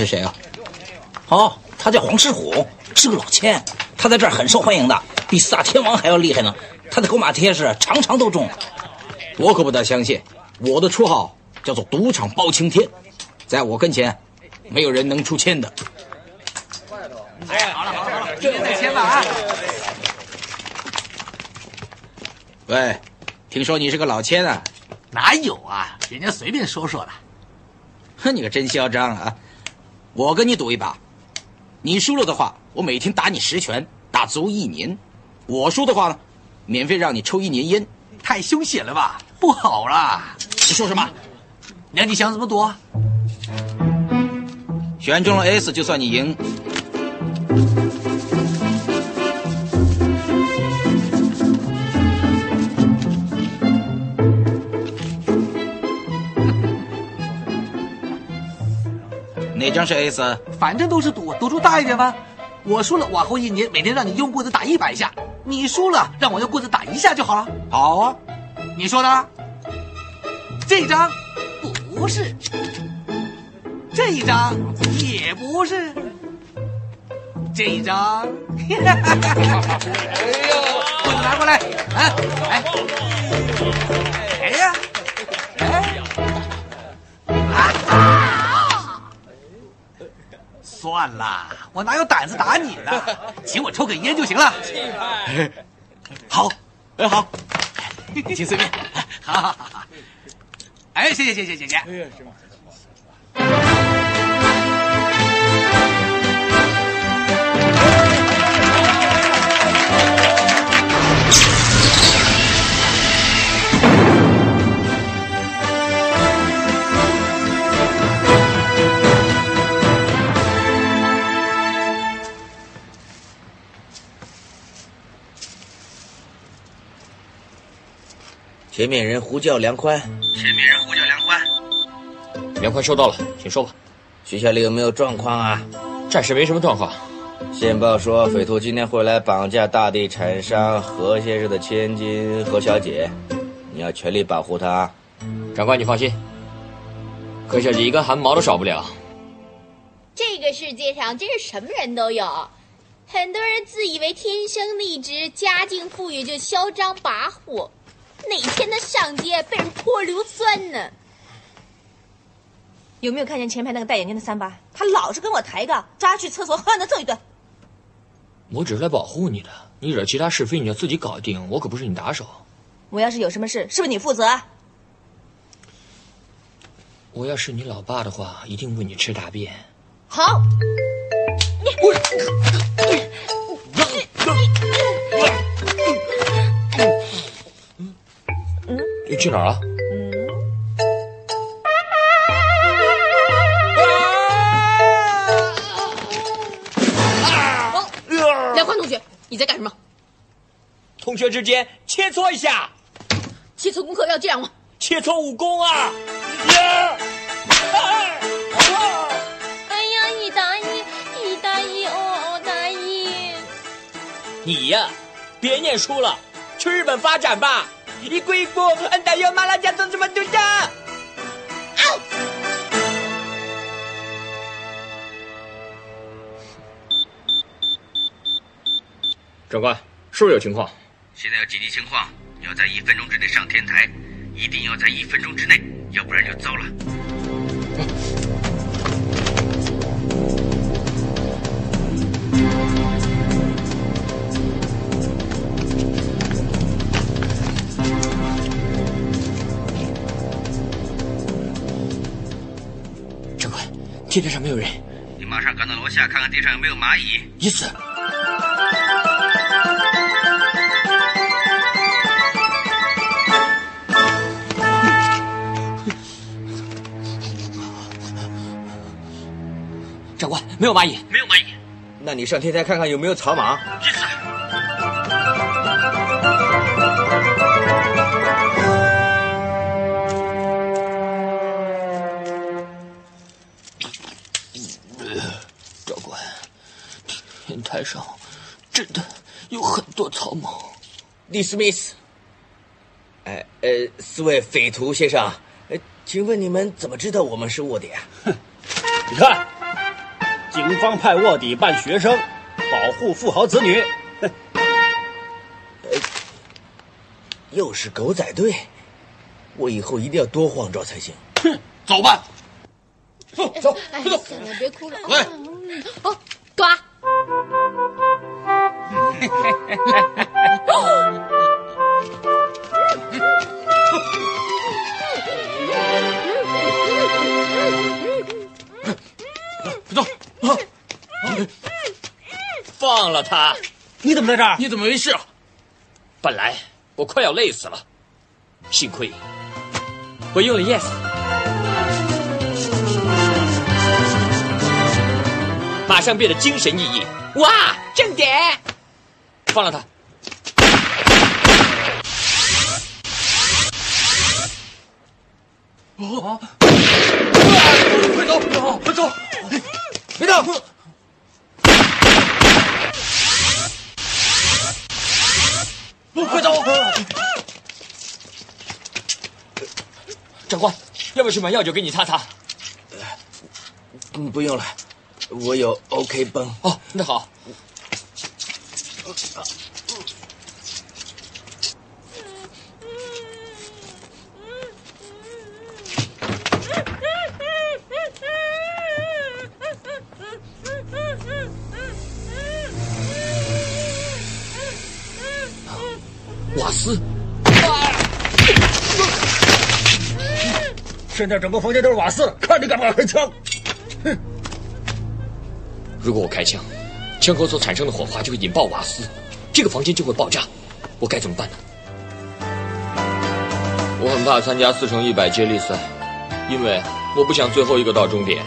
是谁啊？哦，他叫黄世虎，是个老千，他在这儿很受欢迎的，比四大天王还要厉害呢。他的狗马贴是常常都中，我可不大相信。我的绰号叫做赌场包青天，在我跟前，没有人能出千的。哎，好了好了好了，今天再签吧啊！喂，听说你是个老千啊？哪有啊？人家随便说说的。哼，你可真嚣张啊！我跟你赌一把，你输了的话，我每天打你十拳，打足一年；我输的话呢，免费让你抽一年烟。太凶险了吧？不好啦！你说什么？那你想怎么赌啊？选中了 S 就算你赢。哪张是 S？反正都是赌，赌注大一点吧。我输了，往后一年每天让你用棍子打一百下；你输了，让我用棍子打一下就好了。好啊，你说的。这张不是，这一张也不是，这一张。哎呦，棍子拿过来，啊，来，哎呀，算了，我哪有胆子打你呢？请我抽根烟就行了。好，哎好，请随便。好好好好。哎，谢谢谢谢谢谢。哎呀，是吗？前面人呼叫梁宽，前面人呼叫梁宽，梁宽收到了，请说吧。学校里有没有状况啊？暂时没什么状况。线报说匪徒今天会来绑架大地产商何先生的千金何小姐，你要全力保护她。长官，你放心，何小姐一根汗毛都少不了。这个世界上真是什么人都有，很多人自以为天生丽质、家境富裕就嚣张跋扈。哪天他上街被人泼硫酸呢？有没有看见前排那个戴眼镜的三八？他老是跟我抬杠，抓去厕所狠狠的揍一顿。我只是来保护你的，你惹其他是非你要自己搞定，我可不是你打手。我要是有什么事，是不是你负责？我要是你老爸的话，一定喂你吃大便。好。你去哪儿了？梁宽同学，你在干什么？同学之间切磋一下。切磋功课要这样吗？切磋武功啊！哎呀，你大爷，你大爷哦，大爷！你呀，别念书了，去日本发展吧。一步一步，俺大爷马拉加做什么都的。长官，是不是有情况？现在有紧急情况，要在一分钟之内上天台，一定要在一分钟之内，要不然就糟了。天台上没有人，你马上赶到楼下看看地上有没有蚂蚁。一次。长官，没有蚂蚁，没有蚂蚁。那你上天台看看有没有草莽。一次。台上真的有很多草莽。Dismiss。哎呃，四位匪徒先生，呃，请问你们怎么知道我们是卧底啊？你看，警方派卧底扮学生，保护富豪子女。哼，又是狗仔队，我以后一定要多晃照才行。哼，走吧。走走，哎，快走！算了，别哭了。喂嗯哦，抓！走啊！放了他！你怎么在这儿？你怎么没事啊？本来我快要累死了，幸亏我用了 yes。马上变得精神奕奕。哇，正点！放了他。啊！快走！快走！别动！快走！长官，要不要去买药酒给你擦擦？嗯，不用了，我有 OK 绷。哦，那好。瓦斯，现在整个房间都是瓦斯，看你敢不敢开枪！哼！如果我开枪，枪口所产生的火花就会引爆瓦斯，这个房间就会爆炸，我该怎么办呢？我很怕参加四乘一百接力赛，因为我不想最后一个到终点。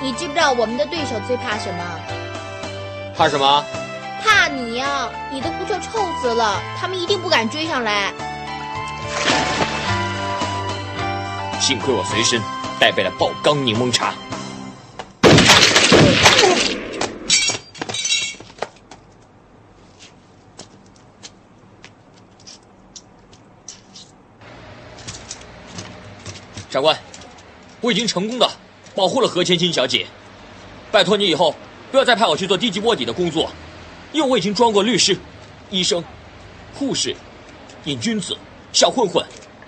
你知不知道我们的对手最怕什么？怕什么？怕你呀、你的不就臭死了，他们一定不敢追上来。幸亏我随身带备了爆缸柠檬茶。长官，我已经成功的保护了何千金小姐，拜托你以后不要再派我去做低级卧底的工作，因为我已经装过律师、医生、护士、瘾君子、小混混、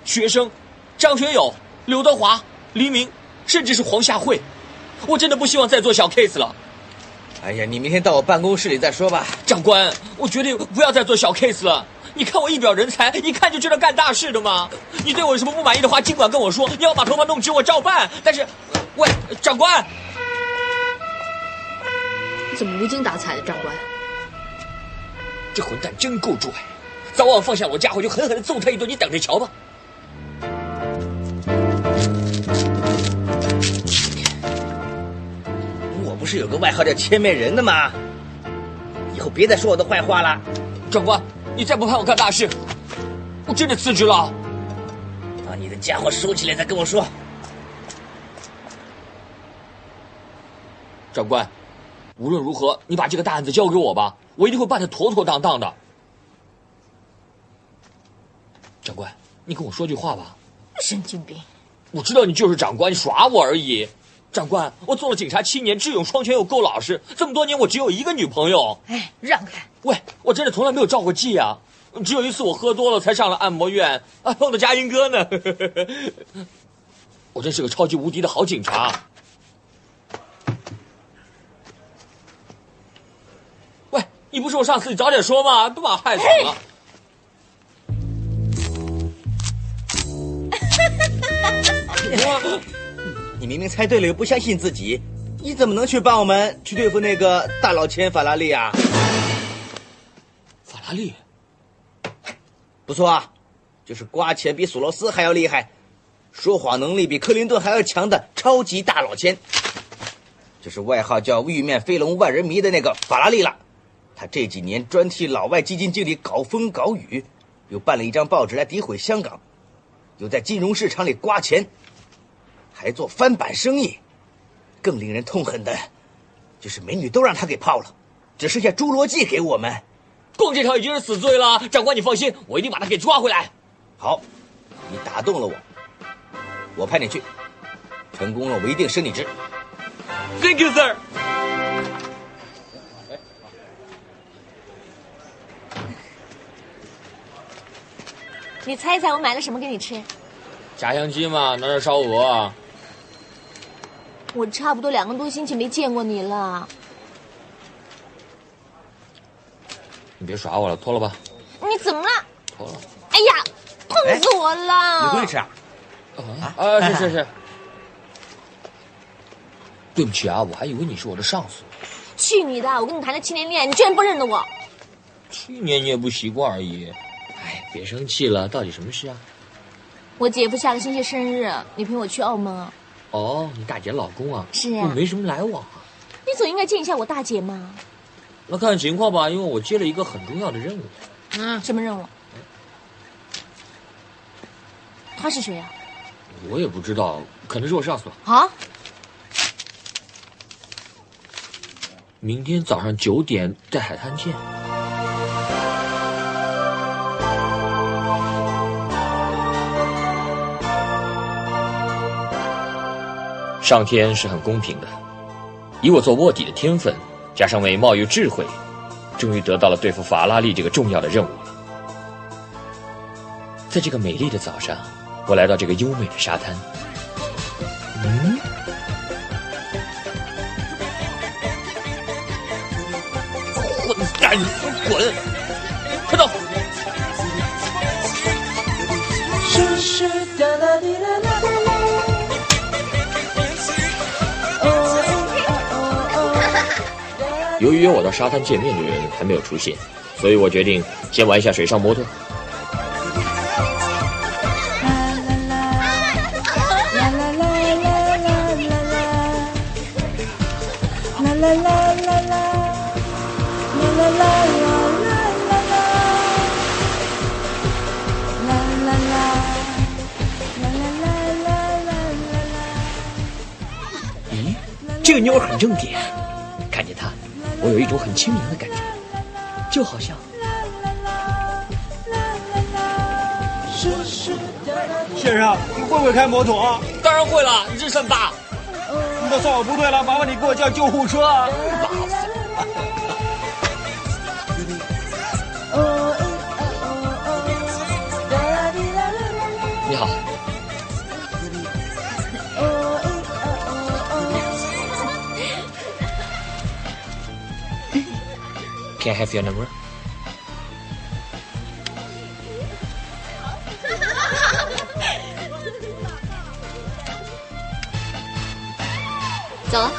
学生、张学友、刘德华、黎明，甚至是黄夏慧。我真的不希望再做小 case 了。哎呀，你明天到我办公室里再说吧。长官，我决定不要再做小 case 了。你看我一表人才，一看就知道干大事的嘛。你对我有什么不满意的话，尽管跟我说。你要把头发弄直，我照办。但是，喂，长官，怎么无精打采的，长官？这混蛋真够拽，早晚放下我家伙就狠狠的揍他一顿，你等着瞧吧。我不是有个外号叫千面人的吗？以后别再说我的坏话了。长官，你再不派我干大事，我真的辞职了。把你的家伙收起来，再跟我说。长官，无论如何，你把这个大案子交给我吧，我一定会办得妥妥当当的。长官，你跟我说句话吧。神经病！我知道你就是长官，你耍我而已。长官，我做了警察七年，智勇双全又够老实。这么多年，我只有一个女朋友。哎，让开！喂，我真的从来没有照过妓啊！只有一次我喝多了才上了按摩院，啊，碰到佳音哥呢。我真是个超级无敌的好警察。喂，你不是我上司，你早点说嘛，都把我害死了。你明明猜对了，又不相信自己，你怎么能去帮我们去对付那个大老千法拉利啊？法拉利，不错啊，就是刮钱比索罗斯还要厉害，说谎能力比克林顿还要强的超级大老千。就是外号叫“玉面飞龙万人迷”的那个法拉利了。他这几年专替老外基金经理搞风搞雨，又办了一张报纸来诋毁香港，又在金融市场里刮钱，还做翻版生意。更令人痛恨的，就是美女都让他给泡了，只剩下侏罗纪给我们。共这条已经是死罪了，长官你放心，我一定把他给抓回来。好，你打动了我，我派你去，成功了我一定升你职。Thank you, sir。你猜一猜我买了什么给你吃？炸香鸡嘛，拿点烧鹅。我差不多两个多星期没见过你了。你别耍我了，脱了吧。你怎么了？脱了。哎呀，痛死我了！你过去吃啊？啊，是是是。对不起啊，我还以为你是我的上司。去你的！我跟你谈了七年恋爱，你居然不认得我？去年你也不习惯而已。哎，别生气了，到底什么事啊？我姐夫下个星期生日，你陪我去澳门啊？哦，你大姐老公啊？是啊。我没什么来往啊。你总应该见一下我大姐嘛。那看情况吧，因为我接了一个很重要的任务。嗯，什么任务？他是谁呀、啊？我也不知道，可能是我上司吧。啊？明天早上九点在海滩见。上天是很公平的，以我做卧底的天分，加上美貌与智慧，终于得到了对付法拉利这个重要的任务。了。在这个美丽的早上，我来到这个优美的沙滩。嗯。混蛋，滚！快走！由于约我到沙滩见面的人还没有出现，所以我决定先玩一下水上摩托。咦，这个妞很正点，有一种很清凉的感觉，就好像……先生，你会不会开摩托？当然会了，你这算大。那算我不对了，麻烦你给我叫救护车。麻 Can I have your number? 走了。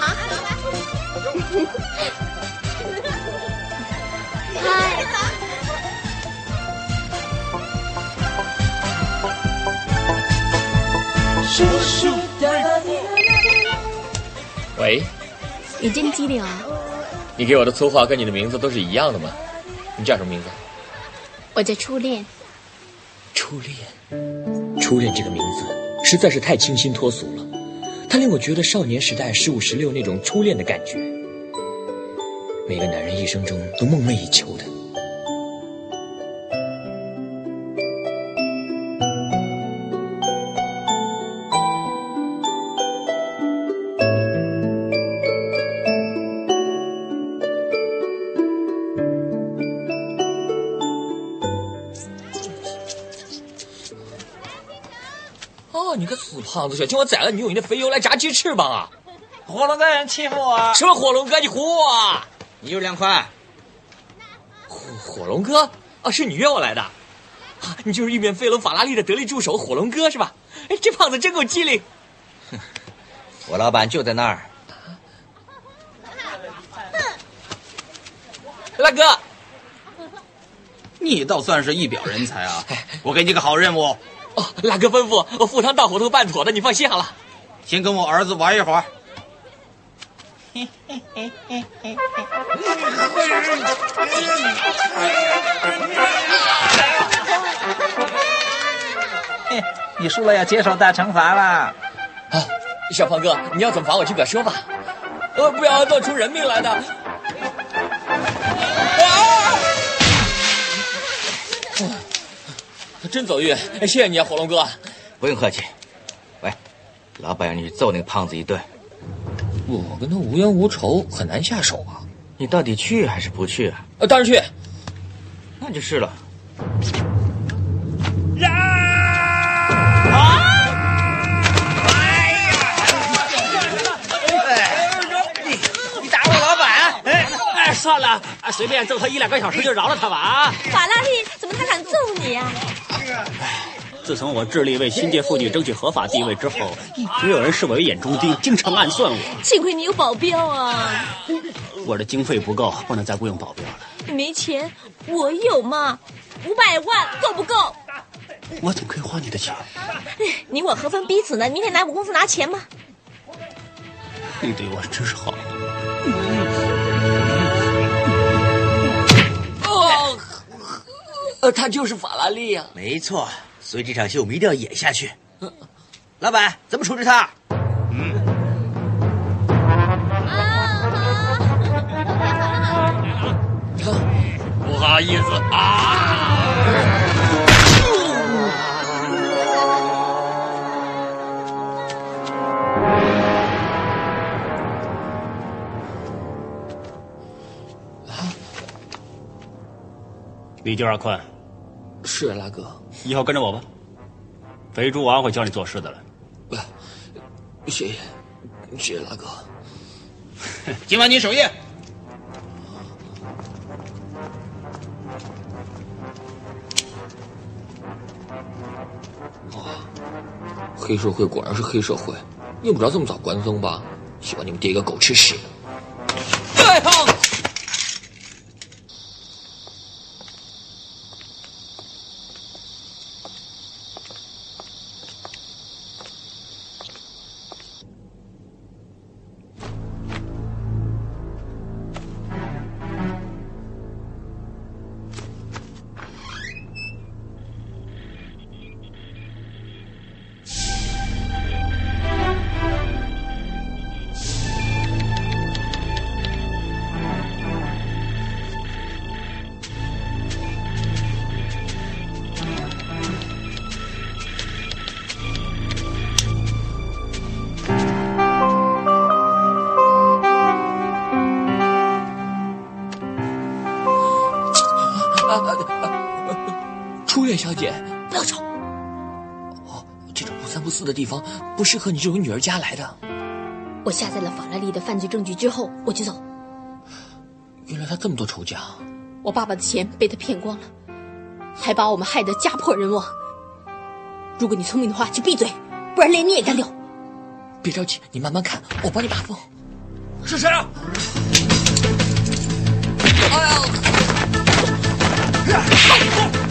嗨。喂，你真机灵啊！你给我的粗话跟你的名字都是一样的吗？你叫什么名字？我叫初恋。初恋，初恋这个名字实在是太清新脱俗了，它令我觉得少年时代十五十六那种初恋的感觉，每个男人一生中都梦寐以求的。胖子，小心我宰了你，用你的肥油来炸鸡翅膀啊！火龙哥人欺负我！什么火龙哥？你唬我啊！你有两块。火火龙哥啊，是你约我来的，啊，你就是玉面飞龙法拉利的得力助手火龙哥是吧？哎，这胖子真够机灵。我老板就在那儿。大哥，你倒算是一表人才啊！我给你个好任务。哦，大哥吩咐，我赴汤蹈火都办妥的，你放心好了。先跟我儿子玩一会儿。你输了要接受大惩罚了。啊，小胖哥，你要怎么罚我就表说吧，呃，不要闹出人命来的。真走运，谢谢你啊，火龙哥。不用客气。喂，老板让你去揍那个胖子一顿。我跟他无冤无仇，很难下手啊。你到底去还是不去啊？呃，当然去。那就是了。呀！啊！哎呀！你你打我老板？哎哎算了，随便揍他一两个小时就饶了他吧啊！法拉利，怎么他敢揍你呀？自从我致力为新界妇女争取合法地位之后，一直有人视我为眼中钉，经常暗算我。幸亏你有保镖啊！我的经费不够，不能再雇佣保镖了。没钱，我有嘛？五百万够不够？我怎么可以花你的钱？你我何分彼此呢？明天来我公司拿钱吗？你对我真是好。呃，他就是法拉利呀，没错，所以这场戏我们一定要演下去。老板，怎么处置他？嗯。不好意思啊。李就二坤。是啊，拉哥，以后跟着我吧。肥猪王会教你做事的了。谢谢，谢谢拉哥。今晚你守夜。啊，黑社会果然是黑社会，用不着这么早关灯吧？希望你们爹个狗吃屎！适合你这种女儿家来的。我下载了法拉利的犯罪证据之后，我就走。原来他这么多仇家。我爸爸的钱被他骗光了，还把我们害得家破人亡。如果你聪明的话，就闭嘴，不然连你也干掉。别着急，你慢慢看，我帮你把风。是谁啊？哎呀！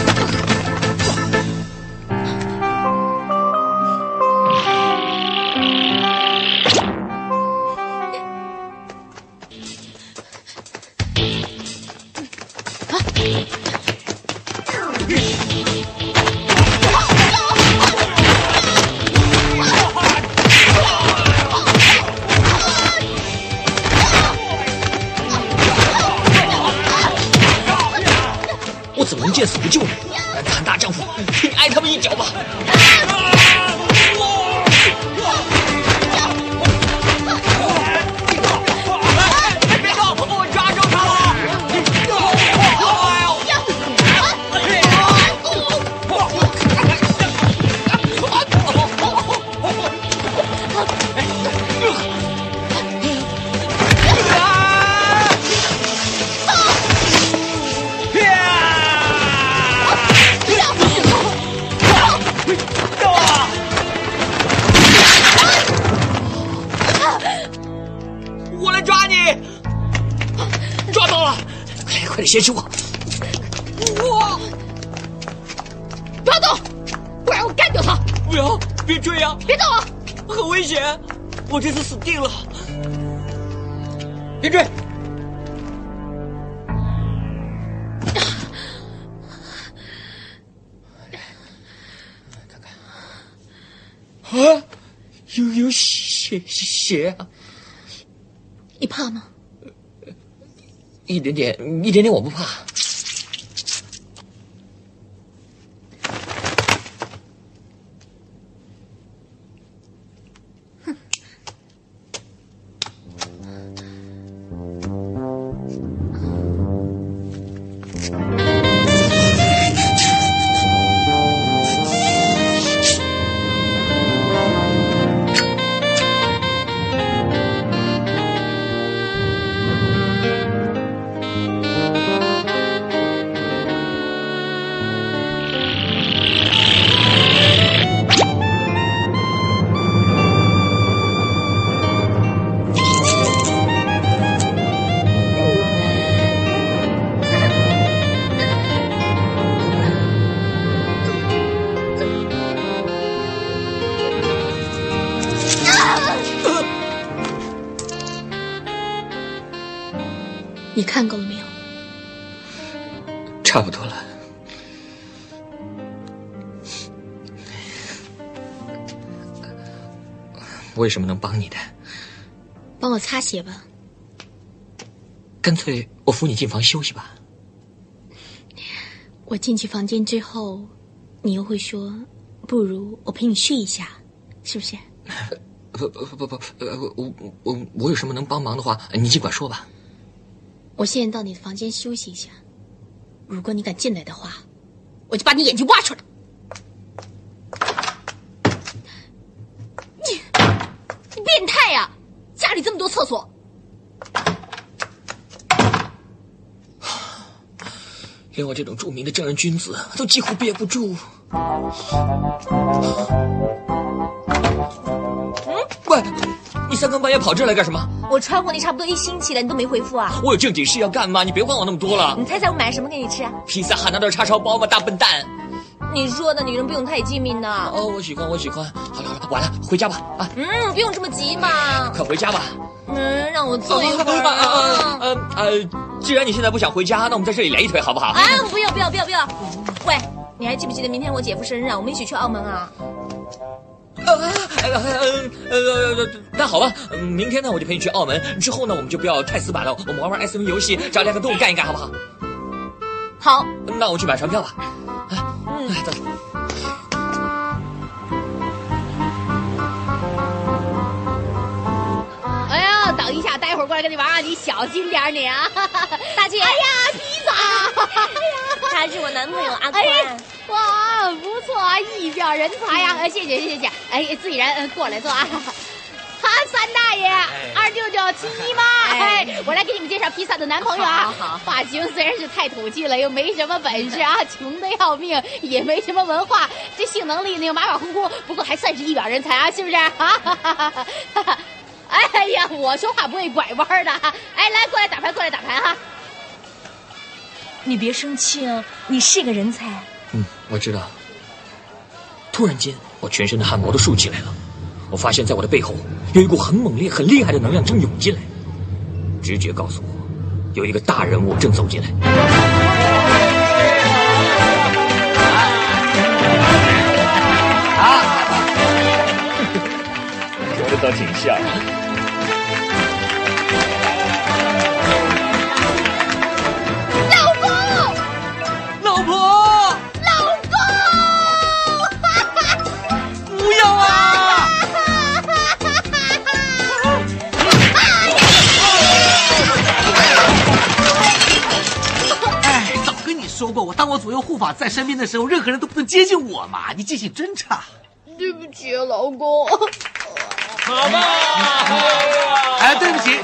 先救我！我不要动，不然我干掉他！不要，别追啊！别动啊！很危险，我这次死定了。别追！看看，啊，有有血血啊！你怕吗？一点点，一点点，我不怕。有什么能帮你的？帮我擦鞋吧。干脆我扶你进房休息吧。我进去房间之后，你又会说，不如我陪你睡一下，是不是？不不不不，呃，我我我有什么能帮忙的话，你尽管说吧。我现在到你的房间休息一下，如果你敢进来的话，我就把你眼睛挖出来。你你变态呀、家里这么多厕所，连我这种著名的正人君子都几乎憋不住。嗯喂，你三更半夜跑这来干什么？我穿过你差不多一星期了，你都没回复啊？我有正经事要干嘛？你别管我那么多了你。猜猜我买什么给你吃啊？披萨汉拿豆叉烧包吗？大笨蛋！你说的女人不用太机敏呢。哦，我喜欢，我喜欢。好了好了，晚了，回家吧。啊，嗯，不用这么急嘛。快回家吧。嗯，让我坐一会儿呃啊。呃呃，既然你现在不想回家，那我们在这里来一腿好不好？啊，不要不要不要不要！喂，你还记不记得明天我姐夫生日啊？我们一起去澳门啊？呃呃呃呃，那好吧，嗯明天呢我就陪你去澳门，之后呢我们就不要太死板了，我们玩玩 S M 游戏，找两个动物干一干，好不好？好，那我去买船票吧。嗯，哎，走。哎呀，等一下，待会儿过来跟你玩啊，你小心点儿你啊！大姐，哎呀，披萨！哎呀，他是我男朋友阿宽。哇，不错啊，一表人才呀！呃，谢谢谢谢，哎，自己人，呃过来坐啊。哈，三大爷，二舅舅，亲姨妈，哎哎，我来给你们介绍披萨的男朋友啊。好好好发型虽然是太土气了，又没什么本事啊，穷的要命，也没什么文化，这性能力呢又马马虎虎，不过还算是一表人才啊，是不是？啊，哈哈哈哈哎呀，我说话不会拐弯的哈。哎，来，过来打牌，过来打牌哈。你别生气啊，你是个人才。嗯，我知道。突然间，我全身的汗毛都竖起来了。我发现，在我的背后有一股很猛烈、很厉害的能量正涌进来。直觉告诉我，有一个大人物正走进来。说 的倒挺像。过，我当我左右护法在身边的时候，任何人都不能接近我嘛。你记性真差。对不起，老公。好吧。哎，对不起，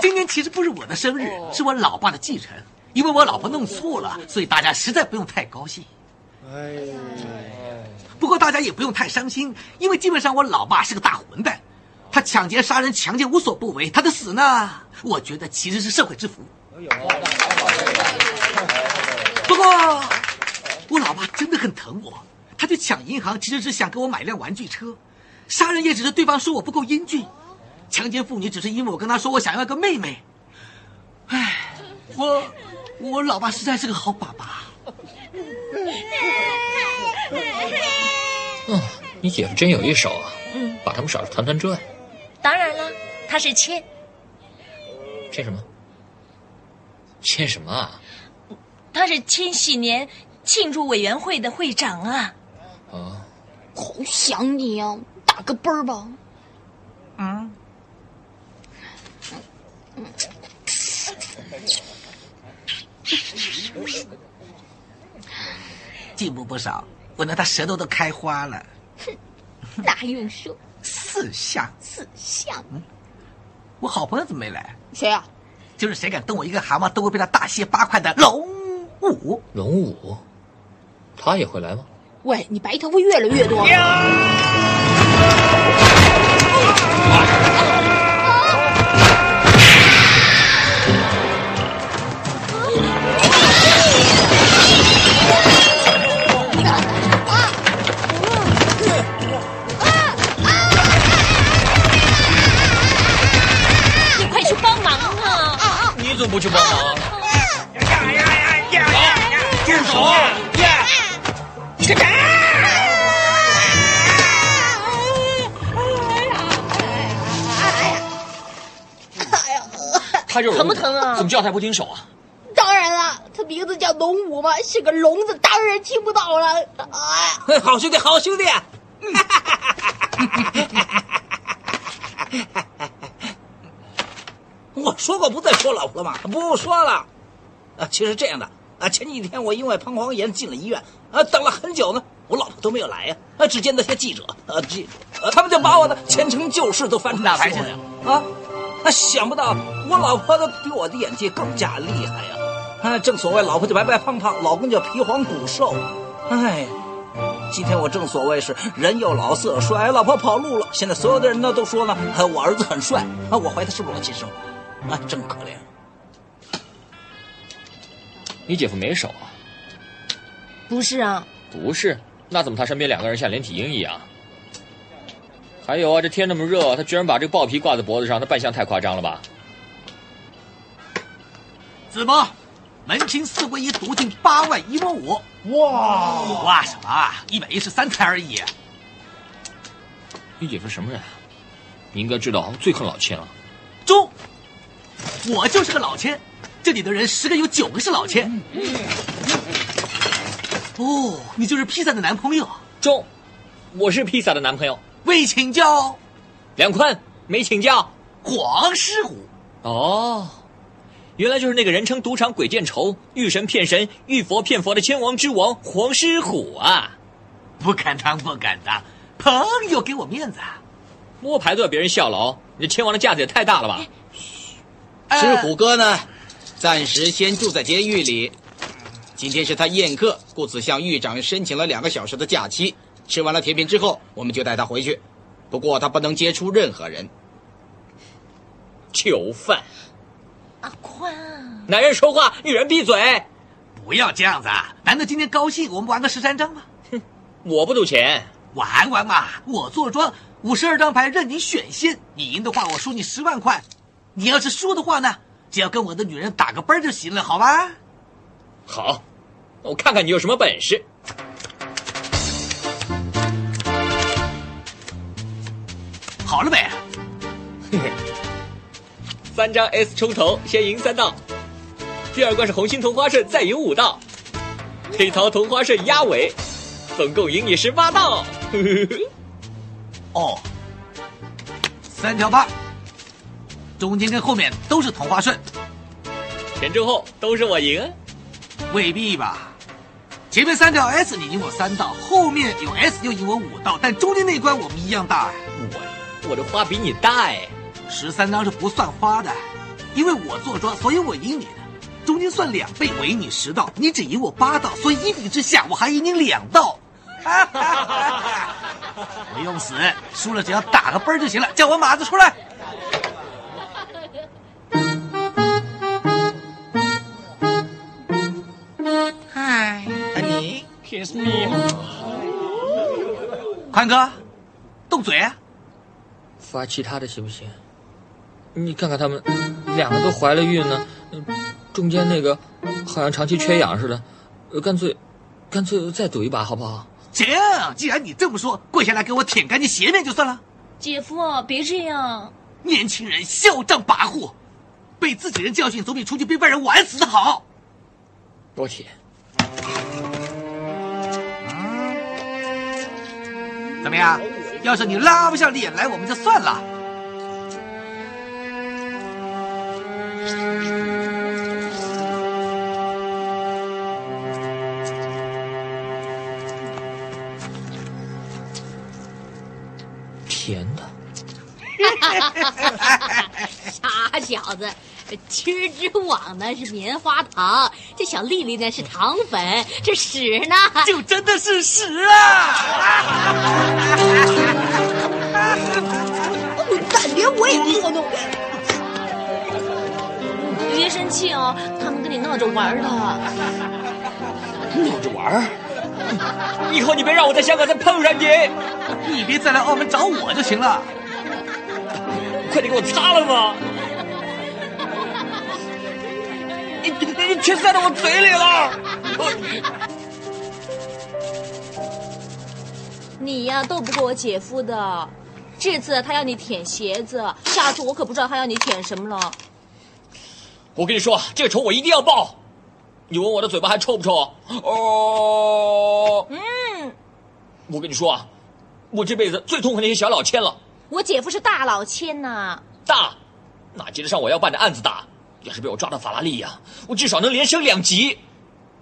今天其实不是我的生日，是我老爸的继承。因为我老婆弄错了，所以大家实在不用太高兴。哎呀不过大家也不用太伤心，因为基本上我老爸是个大混蛋，他抢劫、杀人、强奸无所不为。他的死呢，我觉得其实是社会之福。不过我老爸真的很疼我，他去抢银行其实是想给我买辆玩具车，杀人也只是对方说我不够英俊，强奸妇女只是因为我跟他说我想要一个妹妹。我我老爸实在是个好爸爸。嗯，你姐夫真有一手啊！嗯，把他们耍的团团转。当然了，他是签。签什么？签什么啊？他是千禧年庆祝委员会的会长啊。啊，好想你呀！打个啵儿吧。嗯。进步不少，闻到他舌头都开花了。哼，哪用说？四象，四象。嗯，我好朋友怎么没来？谁啊？就是谁敢动我一个蛤蟆，都会被他大卸八块的龙武。龙武，他也会来吗？喂，你白头发越来越多。怎么不去帮忙？呀呀呀呀呀！住手！呀！这个！哎呀！他就疼不疼啊？怎么？叫他不听手啊？当然了，他名字叫龙武嘛，是个聋子，当然听不到了。哎呀！好兄弟，好兄弟！我说过不再说老婆了吗？不说了。啊，其实这样的啊，前几天我因为膀胱炎进了医院，啊，等了很久呢，我老婆都没有来呀。啊，只见那些记者，啊，记，啊，他们就把我的前程旧事都翻出来说呀。啊，那想不到我老婆的比我的演技更加厉害呀。啊，正所谓老婆就白白胖胖，老公就皮黄骨瘦。哎，今天我正所谓是人又老色衰，老婆跑路了。现在所有的人呢都说呢，我儿子很帅。啊，我怀疑他是不是我亲生？啊，真可怜！你姐夫没手啊？不是啊，不是，那怎么他身边两个人像连体婴一样？还有啊，这天那么热，他居然把这个豹皮挂在脖子上，他扮相太夸张了吧？子博，门清四归一，独进八万一毛五。哇哇什么？一百一十三才而已。你姐夫什么人啊？你应该知道，最恨老千了。中。我就是个老千，这里的人十个有九个是老千。哦，你就是披萨的男朋友。中，我是披萨的男朋友。未请教，梁宽没请教。黄狮虎。哦，原来就是那个人称赌场鬼见愁、遇神骗神、遇佛骗佛的千王之王黄狮虎啊！不敢当，不敢当，朋友给我面子。摸牌都要别人效劳，你这千王的架子也太大了吧？狮虎哥呢，暂时先住在监狱里。今天是他宴客，故此向狱长申请了两个小时的假期。吃完了甜品之后，我们就带他回去。不过他不能接触任何人。囚犯，阿宽，男人说话，女人闭嘴。不要这样子啊！难得今天高兴，我们玩个十三张吧。哼，我不赌钱，玩玩嘛。我坐庄，五十二张牌任你选先。你赢的话，我输你十万块。你要是输的话呢，只要跟我的女人打个啵就行了，好吧？好，我看看你有什么本事。好了没？嘿嘿。三张 S 冲头，先赢三道。第二关是红心同花顺，再赢五道。黑桃同花顺压尾，总共赢你十八道。哦，三条八。中间跟后面都是同花顺，前中后都是我赢，未必吧？前面三条 S 你赢我三道，后面有 S 又赢我五道，但中间那关我们一样大。我我的花比你大哎，十三张是不算花的，因为我坐庄，所以我赢你的。中间算两倍，我赢你十道，你只赢我八道，所以一比之下我还赢你两道。不用死，输了只要打个啵就行了，叫我马子出来。Kiss me，宽哥，动嘴啊！发其他的行不行？你看看他们两个都怀了孕呢，中间那个好像长期缺氧似的，呃，干脆，干脆再赌一把好不好？行，既然你这么说，跪下来给我舔干净鞋面就算了。姐夫，别这样。年轻人嚣张跋扈，被自己人教训总比出去被外人玩死的好。我舔。怎么样？要是你拉不下脸来，我们就算了。甜的。傻小子，吃之网呢是棉花糖，这小丽丽呢是糖粉，这屎呢 就真的是屎啊！蛋连我也捉弄。别生气哦，他们跟你闹着玩的。闹着玩？以后你别让我在香港再碰上你。你别再来澳门找我就行了。快点给我擦了吧！你你你全塞到我嘴里了！你呀斗不过我姐夫的，这次他要你舔鞋子，下次我可不知道他要你舔什么了。我跟你说，这个仇我一定要报。你闻我的嘴巴还臭不臭？哦，嗯，我跟你说啊，我这辈子最痛恨那些小老千了。我姐夫是大老千呐，大，哪接得上我要办的案子大？要是被我抓到法拉利呀，我至少能连升两级。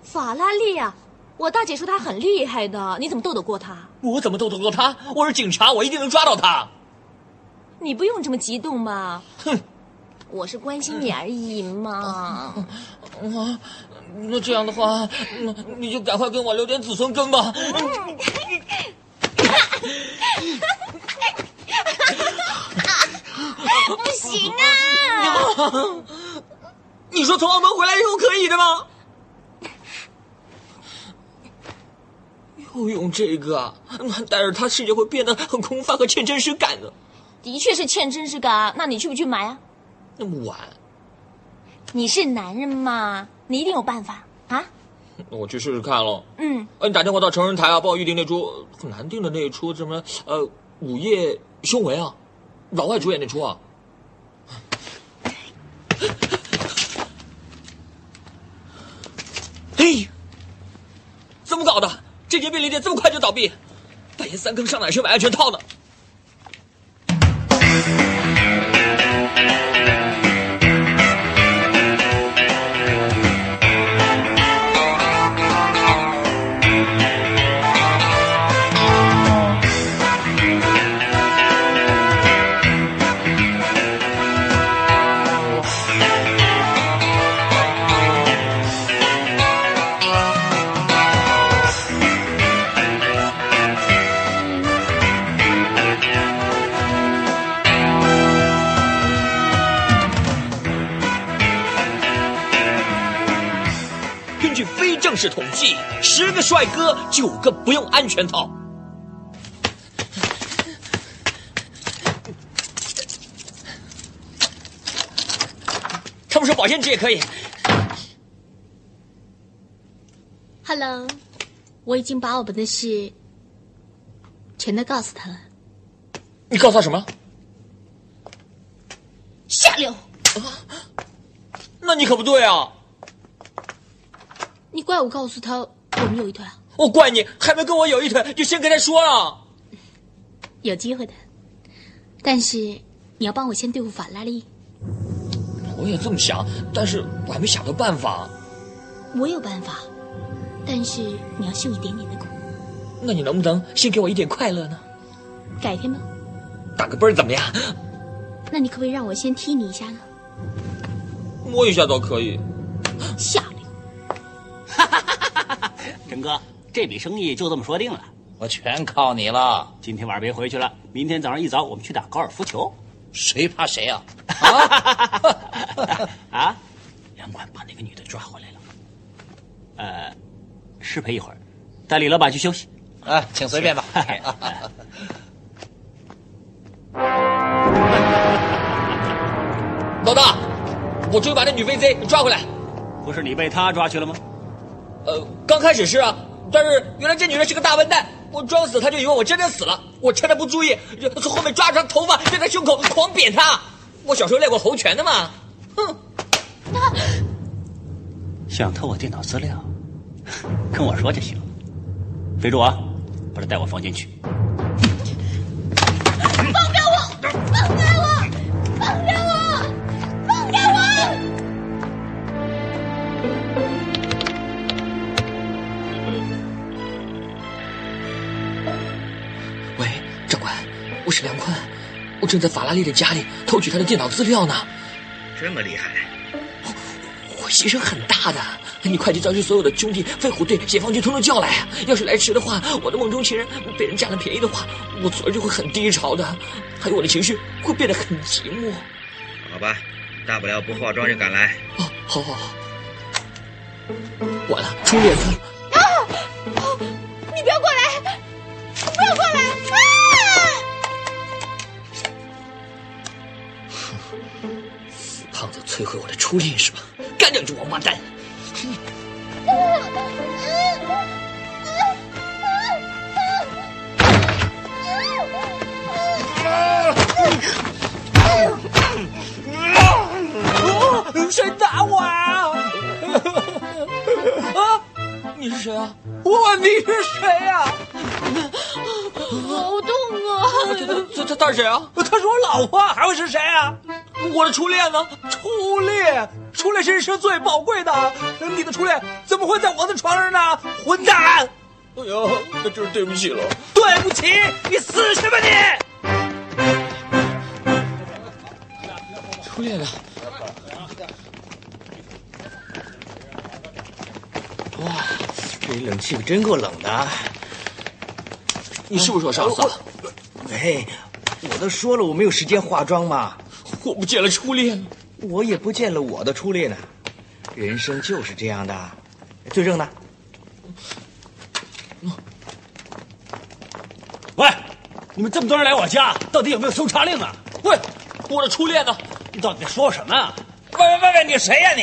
法拉利呀，我大姐说他很厉害的，你怎么斗得过他？我怎么斗得过他？我是警察，我一定能抓到他。你不用这么激动嘛。哼，我是关心你而已嘛。啊，那这样的话，那你就赶快给我留点子孙根吧。不行啊！你说从澳门回来以后可以的吗？又用这个，但是他世界会变得很空泛和欠真实感的。的确是欠真实感，那你去不去买啊？那么晚，你是男人嘛，你一定有办法啊！我去试试看喽。嗯，呃，你打电话到成人台啊，帮我预定那出很难订的那一出什么呃《午夜凶铃》啊，老外主演那出啊。哎，怎么搞的？这间便利店这么快就倒闭？半夜三更上哪去买安全套呢？式统计，十个帅哥九个不用安全套。他们说保鲜纸也可以。Hello，我已经把我们的事全都告诉他了。你告诉他什么？下流！那你可不对啊！你怪我告诉他我们有一腿啊？我怪你还没跟我有一腿，就先跟他说了。有机会的，但是你要帮我先对付法拉利。我也这么想，但是我还没想到办法。我有办法，但是你要受一点点的苦。那你能不能先给我一点快乐呢？改天吧。打个啵儿怎么样？那你可不可以让我先踢你一下呢？摸一下倒可以。下流！陈哥，这笔生意就这么说定了。我全靠你了。今天晚上别回去了，明天早上一早我们去打高尔夫球。谁怕谁啊？啊！杨管把那个女的抓回来了。呃，失陪一会儿，带李老板去休息。啊，请随便吧。老大，我终于把那女飞贼抓回来。不是你被他抓去了吗？呃，刚开始是啊，但是原来这女人是个大笨蛋，我装死她就以为我真的死了，我趁她不注意，从后面抓住她头发，在她胸口狂扁她。我小时候练过猴拳的嘛，哼！想偷我电脑资料，跟我说就行了。肥猪啊，把他带我房间去。我正在法拉利的家里偷取他的电脑资料呢。这么厉害？我牺牲很大的，你快去召集所有的兄弟、飞虎队、解放军通通叫来。要是来迟的话，我的梦中情人被人占了便宜的话，我昨儿就会很低潮的，还有我的情绪会变得很寂寞。好吧，大不了不化妆就赶来。哦，好好好。完了，出列子了！啊！你不要过来！不要过来！啊！死胖子摧毁我的初恋是吧？干掉你这王八蛋！谁打我啊？啊！你是谁啊？我问你是谁呀、啊？好痛啊！他他他是谁啊？他是我老婆，还会是谁啊？我的初恋呢？初恋，初恋是人生最宝贵的。你的初恋怎么会在我的床上呢？混蛋！哎呀，那真是对不起了。对不起，你死去吧你！初恋呢？哇，这冷气可真够冷的。你是不是我上司？哎，我都说了我没有时间化妆嘛。我不见了初恋，我也不见了我的初恋呢。人生就是这样的。罪证呢？喂，你们这么多人来我家，到底有没有搜查令啊？喂，我的初恋呢？你到底在说什么啊？喂喂喂喂，你谁呀、你？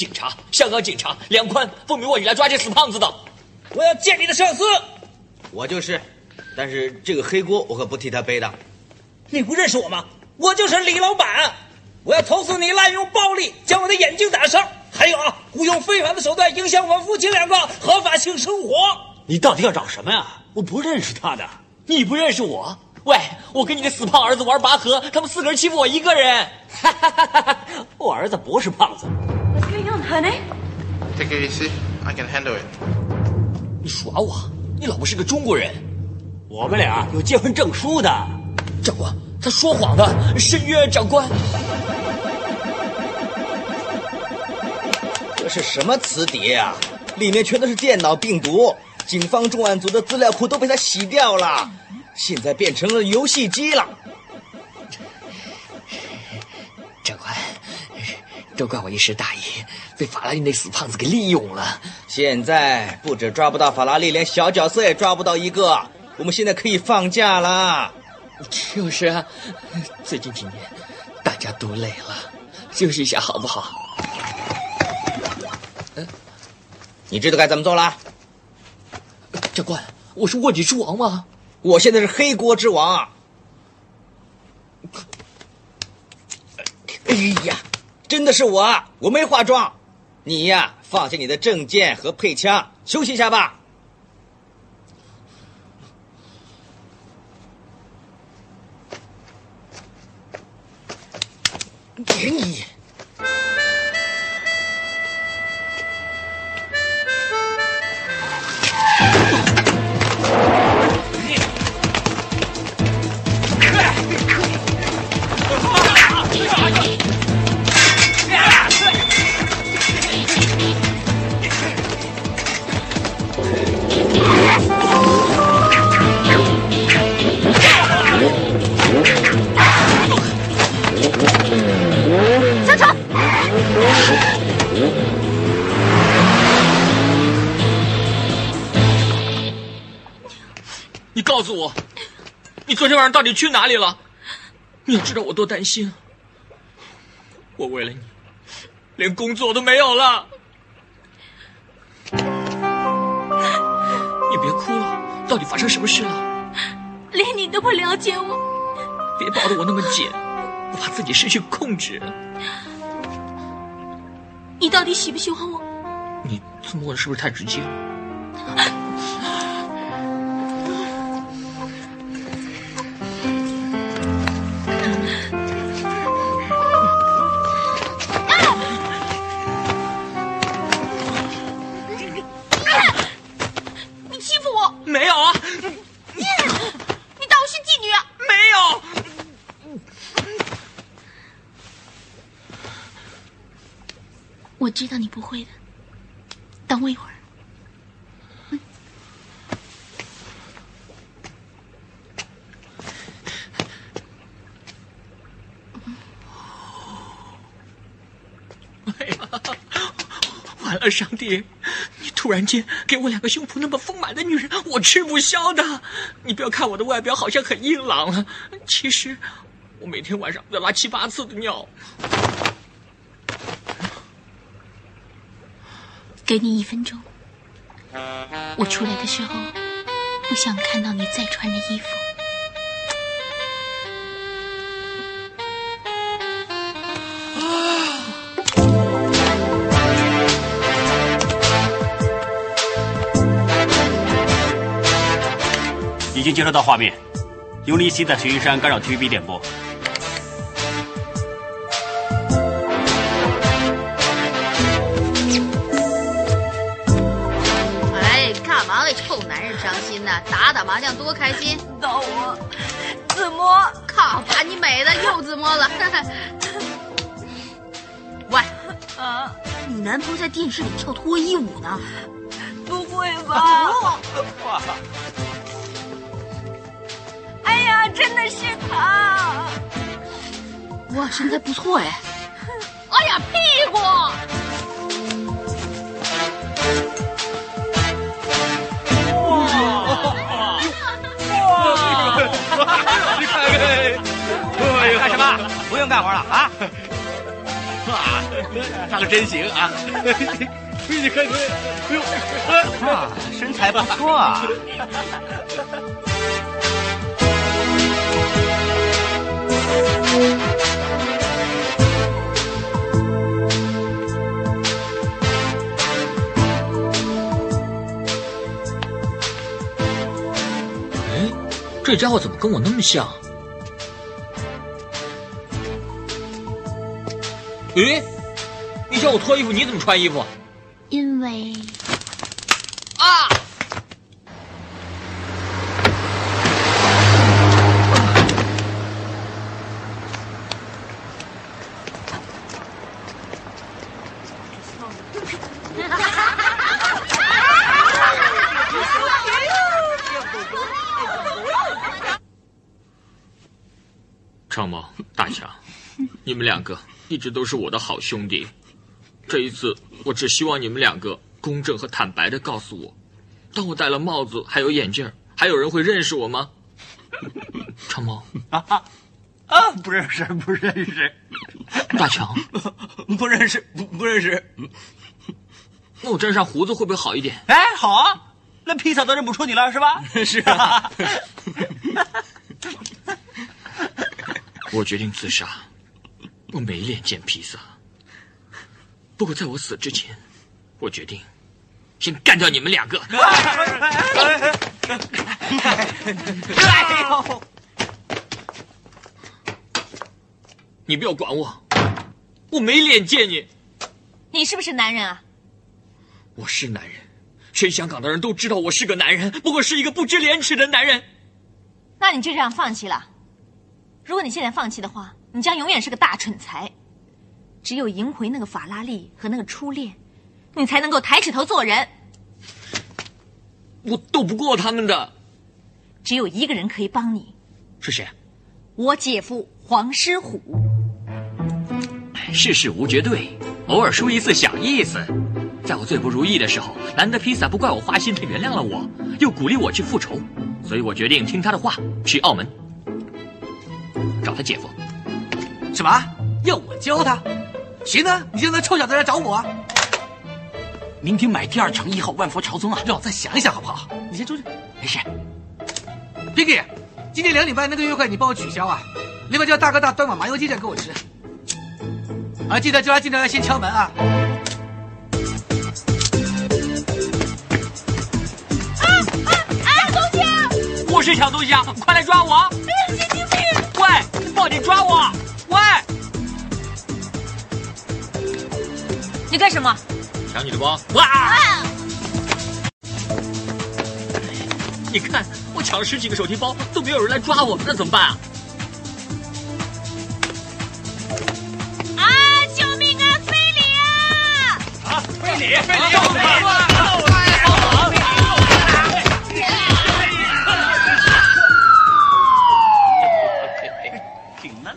警察，香港警察梁宽奉命我你来抓这死胖子的。我要见你的上司。我就是，但是这个黑锅我可不替他背的。你不认识我吗？我就是李老板。我要投诉你滥用暴力，将我的眼睛打伤，还有啊，雇用非法的手段影响我夫妻两个合法性生活。你到底要找什么呀？我不认识他的。你不认识我？喂，我跟你的死胖儿子玩拔河，他们四个人欺负我一个人。哈哈哈哈！我儿子不是胖子。What's going on, honey? Take it easy. I can handle it. 你耍我？你老婆是个中国人。我们俩有结婚证书的。长官，他说谎的，深渊长官。这是什么磁碟啊？里面全都是电脑病毒，警方重案组的资料库都被他洗掉了，现在变成了游戏机了。长官，都怪我一时大意，被法拉利那死胖子给利用了。现在不止抓不到法拉利，连小角色也抓不到一个。我们现在可以放假了。就是啊，最近几年大家都累了，休息一下好不好？嗯，你知道该怎么做了？教官，我是卧底之王吗？我现在是黑锅之王。哎呀，真的是我，我没化妆。你呀，放下你的证件和配枪，休息一下吧。给你。诉我，你昨天晚上到底去哪里了？你要知道我多担心。我为了你，连工作都没有了。你别哭了，到底发生什么事了？连你都不了解我，别抱得我那么紧，我怕自己失去控制。你到底喜不喜欢我？你这么问是不是太直接了？我知道你不会的，等我一会儿。哎呀，完了，上帝！你突然间给我两个胸脯那么丰满的女人，我吃不消的。你不要看我的外表好像很硬朗啊，其实我每天晚上要拉七八次的尿。给你一分钟，我出来的时候不想看到你再穿着衣服。已经接收到画面，尤尼西在群山干扰 TVB 电波。呢？打打麻将多开心！到我自摸，靠，把你美的又自摸了。喂，啊，你男朋友在电视里跳脱衣舞呢？不会吧？哎呀，真的是他！哇，身材不错哎。哎呀，屁股！你看看，哎干什么？不用干活了啊！哇，他可真行啊！你看看，哎呦，啊，身材不错啊！这家伙怎么跟我那么像？咦，你叫我脱衣服，你怎么穿衣服？因为啊！长毛、大强，你们两个一直都是我的好兄弟。这一次，我只希望你们两个公正和坦白的告诉我，当我戴了帽子还有眼镜，还有人会认识我吗？长毛啊啊啊！不认识，不认识。大强，不认识，不不认识。那我沾上胡子会不会好一点？哎，好啊，那披萨都认不出你了，是吧？是啊。我决定自杀，我没脸见披萨。不过在我死之前，我决定先干掉你们两个。哎呦！你不要管我，我没脸见你。你是不是男人啊？我是男人，全香港的人都知道我是个男人，不过是一个不知廉耻的男人。那你就这样放弃了？如果你现在放弃的话，你将永远是个大蠢材。只有赢回那个法拉利和那个初恋，你才能够抬起头做人。我斗不过他们的。只有一个人可以帮你，是谁？我姐夫黄狮虎。世事无绝对，偶尔输一次小意思。在我最不如意的时候，难得披萨不怪我花心，他原谅了我，又鼓励我去复仇，所以我决定听他的话，去澳门找他姐夫。什么？要我教他？行啊，你就那臭小子来找我啊！明天买第二城一号万佛朝宗啊！让我再想一想好不好？你先出去。没事。Piggy，今天两点半那个约会你帮我取消啊！另外叫大哥大端碗麻油鸡蛋给我吃。啊，记得叫他进来先敲门啊！我是小东西啊！快来抓我！哎呀神经病！喂，报警抓我！干什么？抢你的包！哇！你看，我抢了十几个手提包，都没有人来抓我，那怎么办啊？啊！救命啊！非礼啊！啊，非礼！非礼！非礼！挺嫩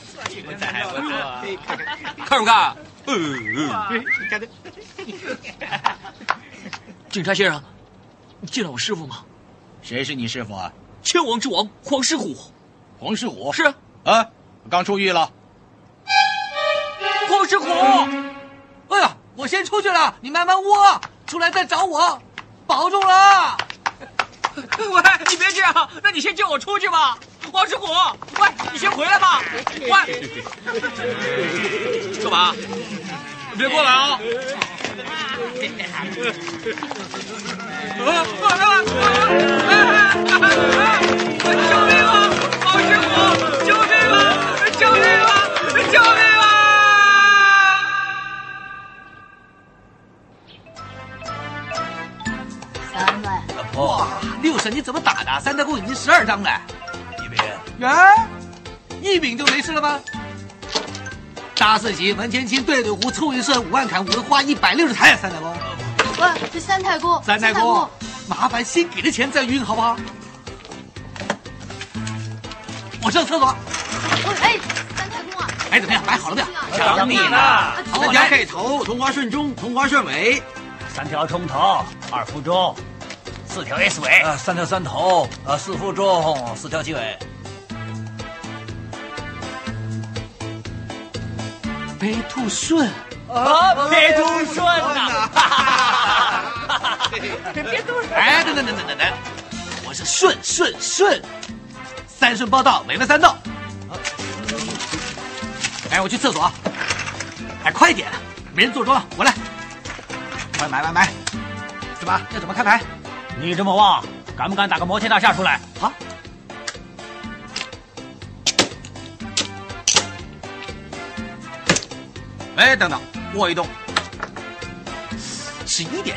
看什么看？嗯警察先生，你见到我师傅吗？谁是你师傅啊？千王之王黄狮虎。黄狮虎是啊，刚出狱了。黄狮虎，哎呀，我先出去了，你慢慢窝，出来再找我，保重了。喂，你别这样，那你先救我出去吧。黄狮虎，喂，你先回来吧。喂，干嘛？别过来啊！救命啊！黄狮虎，救命啊！救命啊！救命啊！三万。哇，六婶你怎么打的？三大功已经十二张了。哎，一饼就没事了吗？大四喜、门前青、对对胡、凑一社、五万砍、五的花一百六十台，三太公。喂，这三太公，三太公，麻烦先给的钱再晕好不好？我上厕所。哎，三太公啊！哎，怎么样？买好了没有？想你呢！三条 K 头，同花顺中，同花顺尾，三条冲头，二副中，四条 S 尾，呃，三条三头，呃，四副中，四条鸡尾。北兔顺啊，别兔顺呐！别兔顺！哎，等等等等等等，我是顺顺顺，三顺报道，尾巴三道。哎，我去厕所。哎，快点，没人坐庄，我来。快买买买！怎么要怎么开牌？你这么旺，敢不敢打个摩天大厦出来？好。哎，等等，握一动。十一点。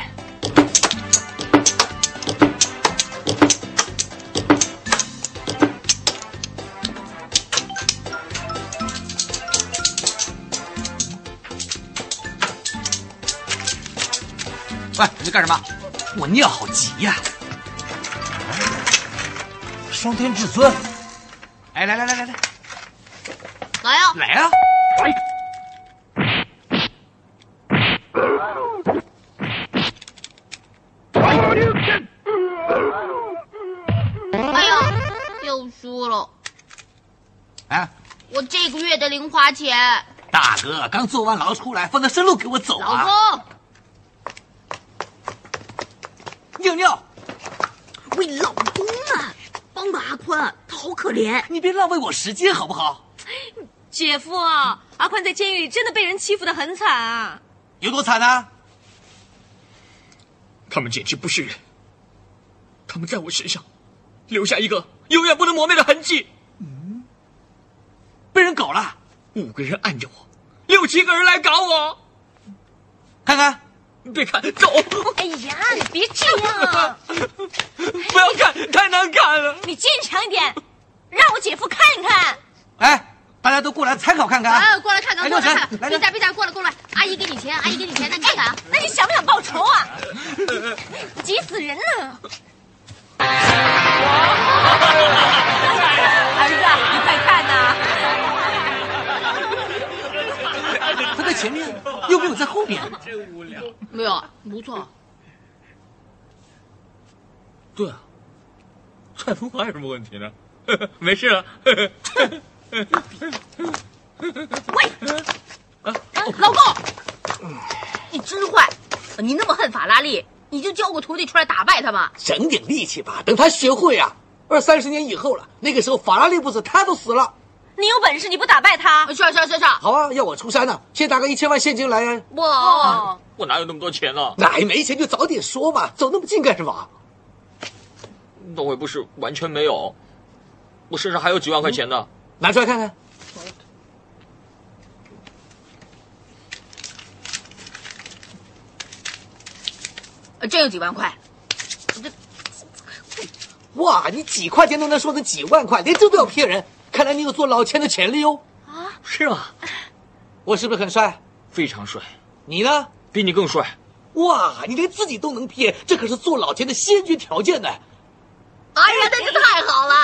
喂，你在干什么？我尿好急呀、双天至尊。哎，来来来来来，来啊！来啊！的零花钱。大哥刚坐完牢出来，放在生路给我走啊！老公，尿尿，喂老公啊，帮帮阿坤，他好可怜。你别浪费我时间好不好？姐夫啊，阿坤在监狱里真的被人欺负的很惨啊！有多惨啊？他们简直不是人，他们在我身上留下一个永远不能磨灭的痕迹。嗯，被人搞了，五个人按着我，六七个人来搞我。看看，别看，走！哎呀，你别这样啊！不要看，太难看了。你坚强一点，让我姐夫看看。哎，大家都过来参考看看。啊，过来看看，哎过来看看，别打别打，过来过来，阿姨给你钱，阿姨给你钱，那你看看啊。那你想不想报仇啊？急死人了！在前面，又没有在后边。真无聊。没有，不错。对啊，蔡风华有什么问题呢？没事了。喂，老公，你真坏！你那么恨法拉利，你就教个徒弟出来打败他吧。省点力气吧，等他学会啊。二三十年以后了，那个时候法拉利不死，他都死了。你有本事你不打败他？是啊是啊是啊。好啊，要我出山呢，先打个一千万现金来啊。哇，我哪有那么多钱呢？那没钱就早点说嘛，走那么近干什么？那我也不是完全没有，我身上还有几万块钱呢，拿出来看看。真有几万块。这，哇，你几块钱都能说成几万块，连这都要骗人，看来你有做老千的潜力哦。啊，是吗？我是不是很帅？非常帅。你呢？比你更帅。哇，你连自己都能骗，这可是做老千的先决条件呢。哎呀，那就太好了！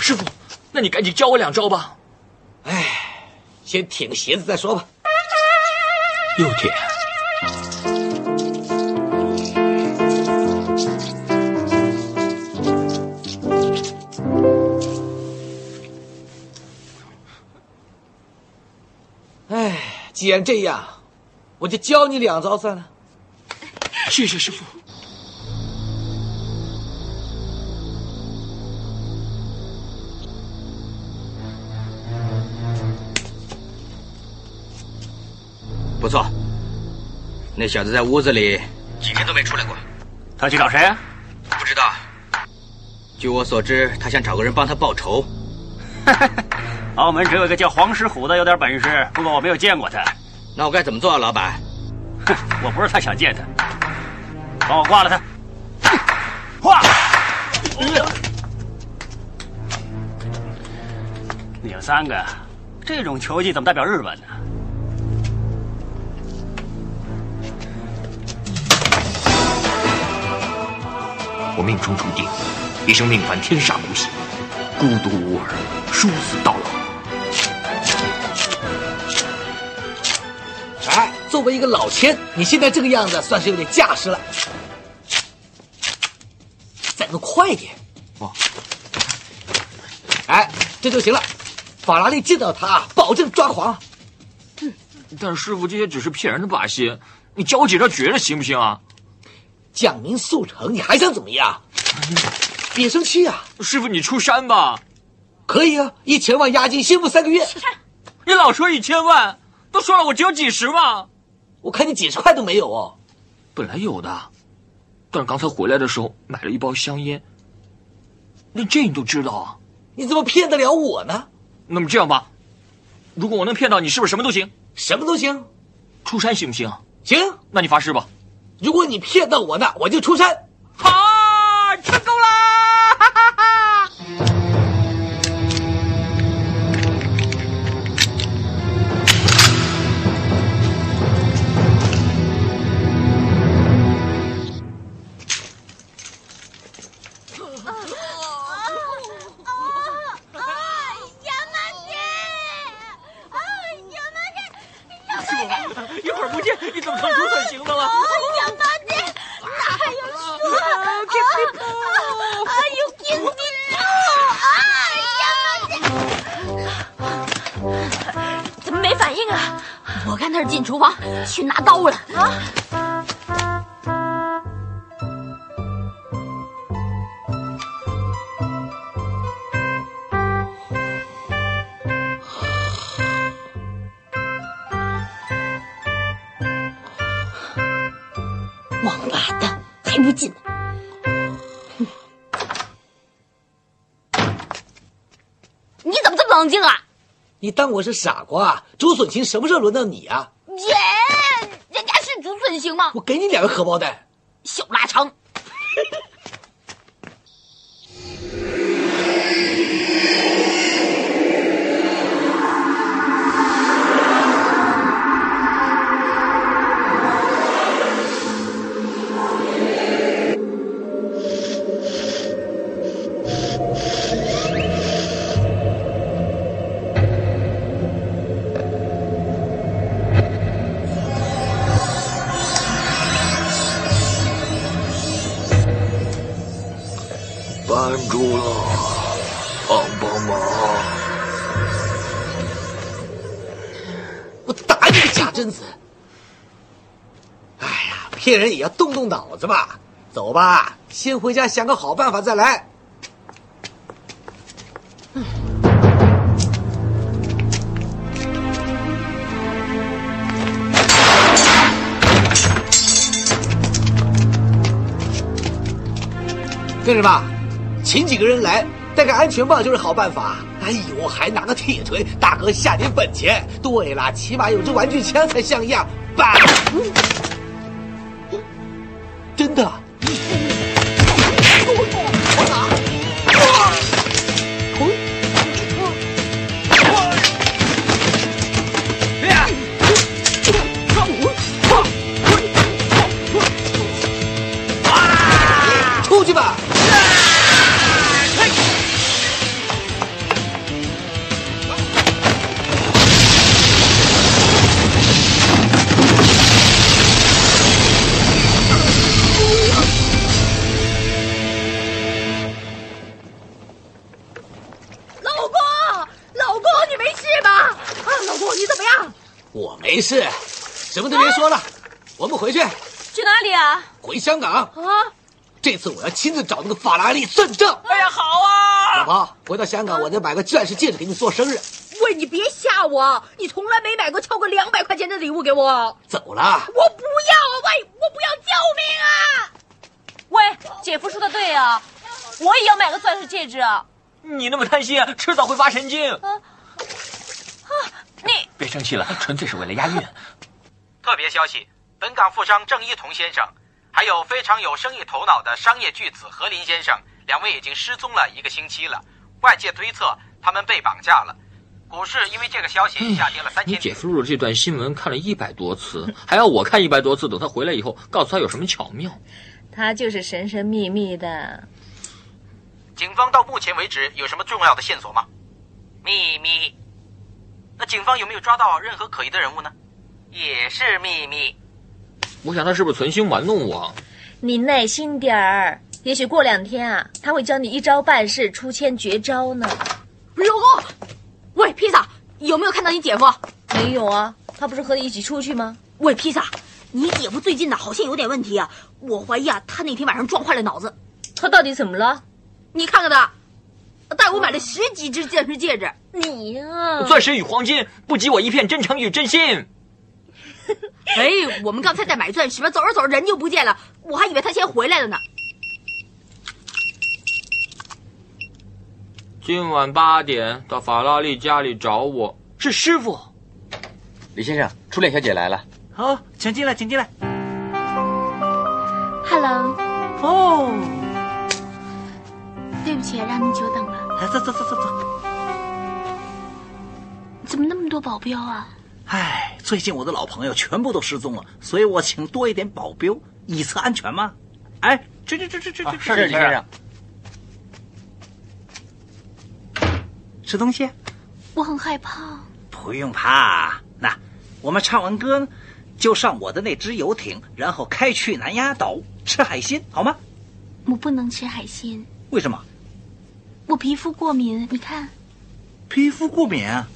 师傅，那你赶紧教我两招吧。哎，先舔个鞋子再说吧。又舔。既然这样，我就教你两招算了。谢谢师傅。不错，那小子在屋子里几天都没出来过。他去找谁啊？不知道。据我所知，他想找个人帮他报仇。澳门只有一个叫黄石虎的有点本事，不过我没有见过他。那我该怎么做啊，老板？哼，我不是太想见他，帮我挂了他。挂！你们三个，这种球技怎么代表日本呢？我命中注定，一生命犯天煞孤星，孤独无儿，殊死到作为一个老千，你现在这个样子算是有点架势了。再弄快一点。哦。哎，这就行了。法拉利见到他，保证抓狂。嗯，但师傅，这些只是骗人的把戏，你教我几招绝了，行不行啊？讲明速成，你还想怎么样？别生气啊！师傅，你出山吧。可以啊，一千万押金，先付三个月。你老说一千万，都说了我只有几十嘛。我看你几十块都没有哦。本来有的，但是刚才回来的时候买了一包香烟。连这你都知道啊？你怎么骗得了我呢？那么这样吧，如果我能骗到你，是不是什么都行？什么都行。出山行不行？行。那你发誓吧。如果你骗到我呢，我就出山。怎么成竹笋形的了？杨八姐，哪还有树啊？哎呦！哎，杨八姐，怎么没反应啊？我看他是进厨房去拿刀了啊！不进！你怎么这么冷静啊？你当我是傻瓜？竹笋型什么时候轮到你啊？耶，人家是竹笋行吗？我给你两个荷包蛋，小腊肠。骗人也要动动脑子吧。走吧，先回家想个好办法再来。跟着吧，请几个人来，带个安全帽就是好办法。哎呦，还拿个铁锤，大哥下点本钱。对了，起码有支玩具枪才像样。吧，真次我要亲自找那个法拉利算账。哎呀，好啊！老婆，回到香港，我再买个钻石戒指给你做生日。喂，你别吓我，你从来没买过超过两百块钱的礼物给我。走了。我不要，喂，我不要，救命啊！喂，姐夫说的对啊，我也要买个钻石戒指啊。你那么贪心，迟早会发神经。啊啊！你别生气了，纯粹是为了押韵。特别消息：本港富商郑一彤先生，还有非常有生意头脑的商业巨子何林先生，两位已经失踪了一个星期了。外界推测他们被绑架了。股市因为这个消息下跌了三千点。你姐夫录了这段新闻看了一百多次，还要我看一百多次，等他回来以后告诉他有什么巧妙。他就是神神秘秘的。警方到目前为止有什么重要的线索吗？秘密。那警方有没有抓到任何可疑的人物呢？也是秘密。我想他是不是存心玩弄我？你耐心点儿，也许过两天啊，他会教你一招半式，出千绝招呢。老公，喂，披萨，有没有看到你姐夫？没有啊，他不是和你一起出去吗？喂，披萨，你姐夫最近呢好像有点问题啊，我怀疑啊，他那天晚上撞坏了脑子。他到底怎么了？你看看他，带我买了十几只钻石戒指。你呀，钻石与黄金不及我一片真诚与真心。哎，我们刚才在买钻石嘛，走着走着人就不见了，我还以为他先回来了呢。今晚八点到法拉利家里找我，是师傅。李先生，初恋小姐来了。好，请进来，请进来。Hello，哦，对不起，让您久等了。来，走走走走走。怎么那么多保镖啊？唉，最近我的老朋友全部都失踪了，所以我请多一点保镖，以策安全嘛。哎，这这这这这这，是李先生。吃东西？我很害怕。不用怕，那我们唱完歌就上我的那只游艇，然后开去南丫岛吃海鲜，好吗？我不能吃海鲜，为什么？我皮肤过敏。你看，皮肤过敏啊？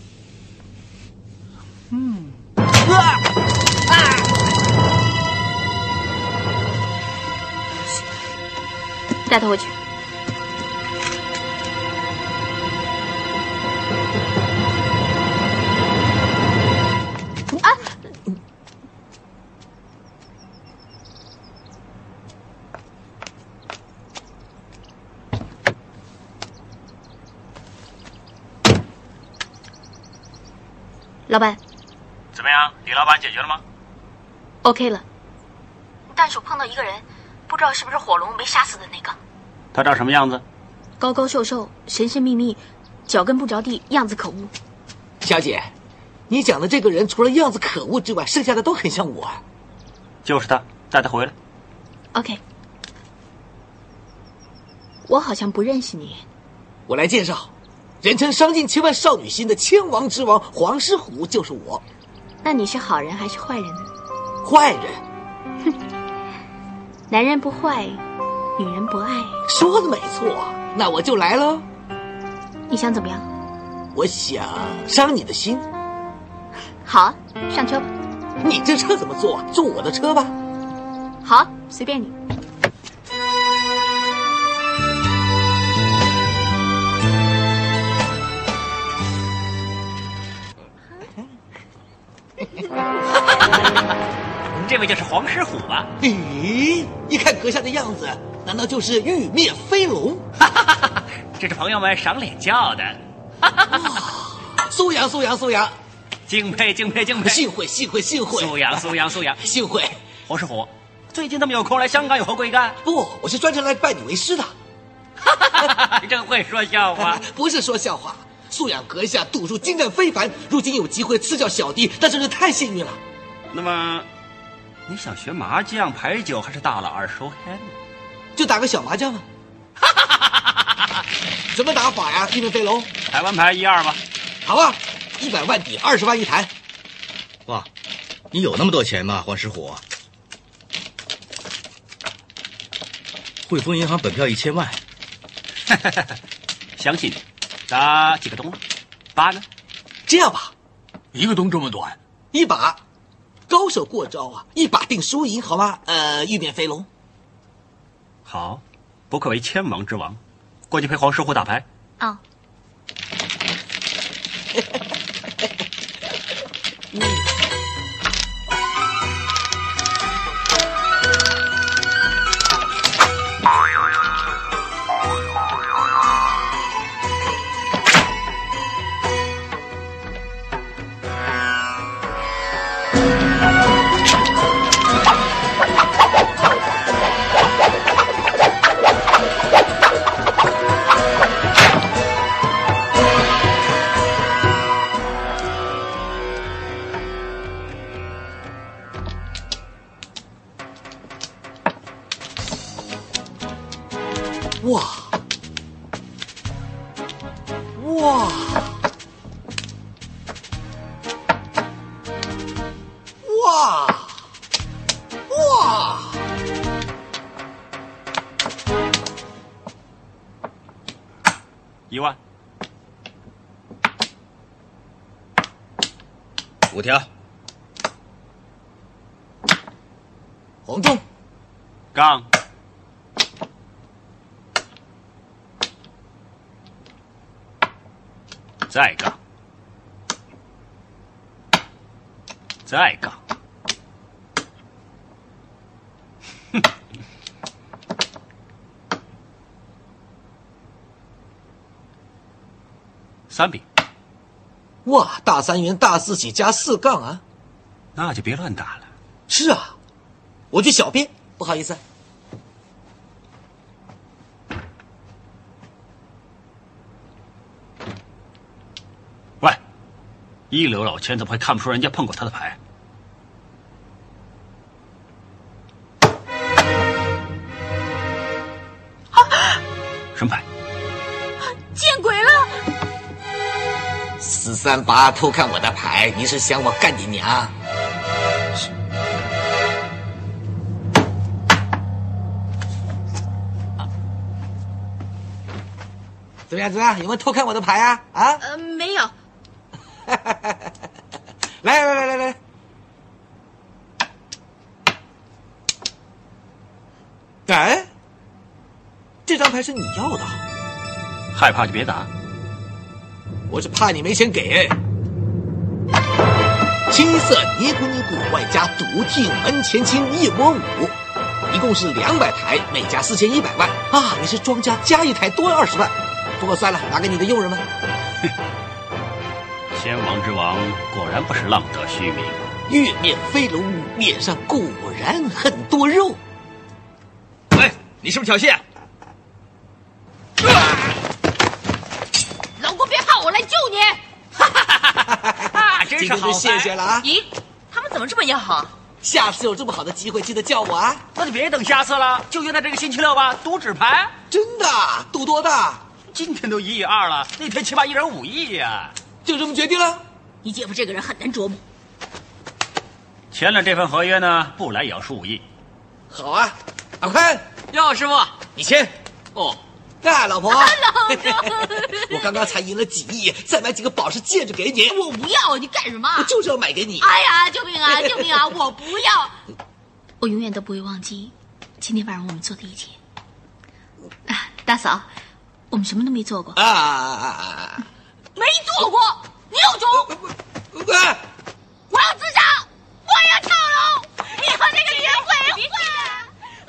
嗯。啊啊！带他回去。啊！老板怎么样？李老板解决了吗？，OK 了。但是我碰到一个人，不知道是不是火龙没杀死的那个，他长什么样子？高高瘦瘦，神神秘秘，脚跟不着地，样子可恶。小姐，你讲的这个人除了样子可恶之外，剩下的都很像我啊。就是他，带他回来。OK，我好像不认识你。我来介绍，人称伤尽千万少女心的千王之王黄狮虎就是我。那你是好人还是坏人呢？坏人。哼男人不坏，女人不爱。说的没错，那我就来了。你想怎么样？我想伤你的心。好啊，上车吧。你这车怎么坐啊？坐我的车吧。好，随便你。这位就是黄狮虎吧？咦，一看阁下的样子，难道就是玉面飞龙？这是朋友们赏脸叫的。苏阳，苏阳，苏阳，敬佩，敬佩，敬佩！幸会，幸会，幸会！苏阳，苏阳，苏阳，幸会！黄狮虎，最近这么有空来香港有何贵干？不，我是专程来拜你为师的。真会说笑话！不是说笑话，素养阁下赌术精湛非凡，如今有机会赐教小弟，那真是太幸运了。那么，你想学麻将、牌九，还是大老二收黑呢？就打个小麻将嘛。怎么打法呀？玉面飞龙，台湾牌一二吧。好啊，一百万底，二十万一台。哇，你有那么多钱吗，黄石虎？汇丰银行本票一千万。相信你，打几个东？八呢？这样吧，一个东这么短，一把，高手过招啊，一把定输赢，好吗？呃，玉面飞龙。好，不愧为千王之王，过去陪黄师傅打牌。哦。哇 五条，黄忠，杠，再杠，再杠，哼，三笔，哇，大三元大四喜加四杠啊！那就别乱打了。是啊，我去小便，不好意思。喂，一流老千怎么会看不出人家碰过他的牌？三八偷看我的牌，你是想我干你娘？怎么样？怎么样？有没有偷看我的牌啊？啊？呃，没有。来来来来来，哎，这张牌是你要的，害怕就别打。我是怕你没钱给。青色尼古尼古外加独替门前清一窝五，一共是两百台，每家四千一百万啊！你是庄家加一台多二十万，不过算了，拿给你的佣人们。先王之王果然不是浪得虚名，月面飞龙脸上果然很多肉。喂，你是不是挑衅？老公别怕，我来救你。啊，真是好就谢谢了啊！咦，他们怎么这么要好？下次有这么好的机会，记得叫我啊！那就别等下次了，就约在这个星期六吧，赌纸牌。真的？赌多大？今天都一亿二了，那天起码一人五亿呀、就这么决定了？你姐夫这个人很难琢磨。签了这份合约呢，不来也要输五亿。好啊，阿宽，哟，师傅，你签。哦，啊，老婆，老 我刚刚才赢了几亿，再买几个宝石戒指给你。我不要，你干什么？我就是要买给你。哎呀，救命啊！救命啊！我不要。我永远都不会忘记今天晚上我们做的一切。啊，大嫂，我们什么都没做过啊啊啊！没做过，你有种！哎，我要自杀，我要跳楼！你和那个女人鬼混！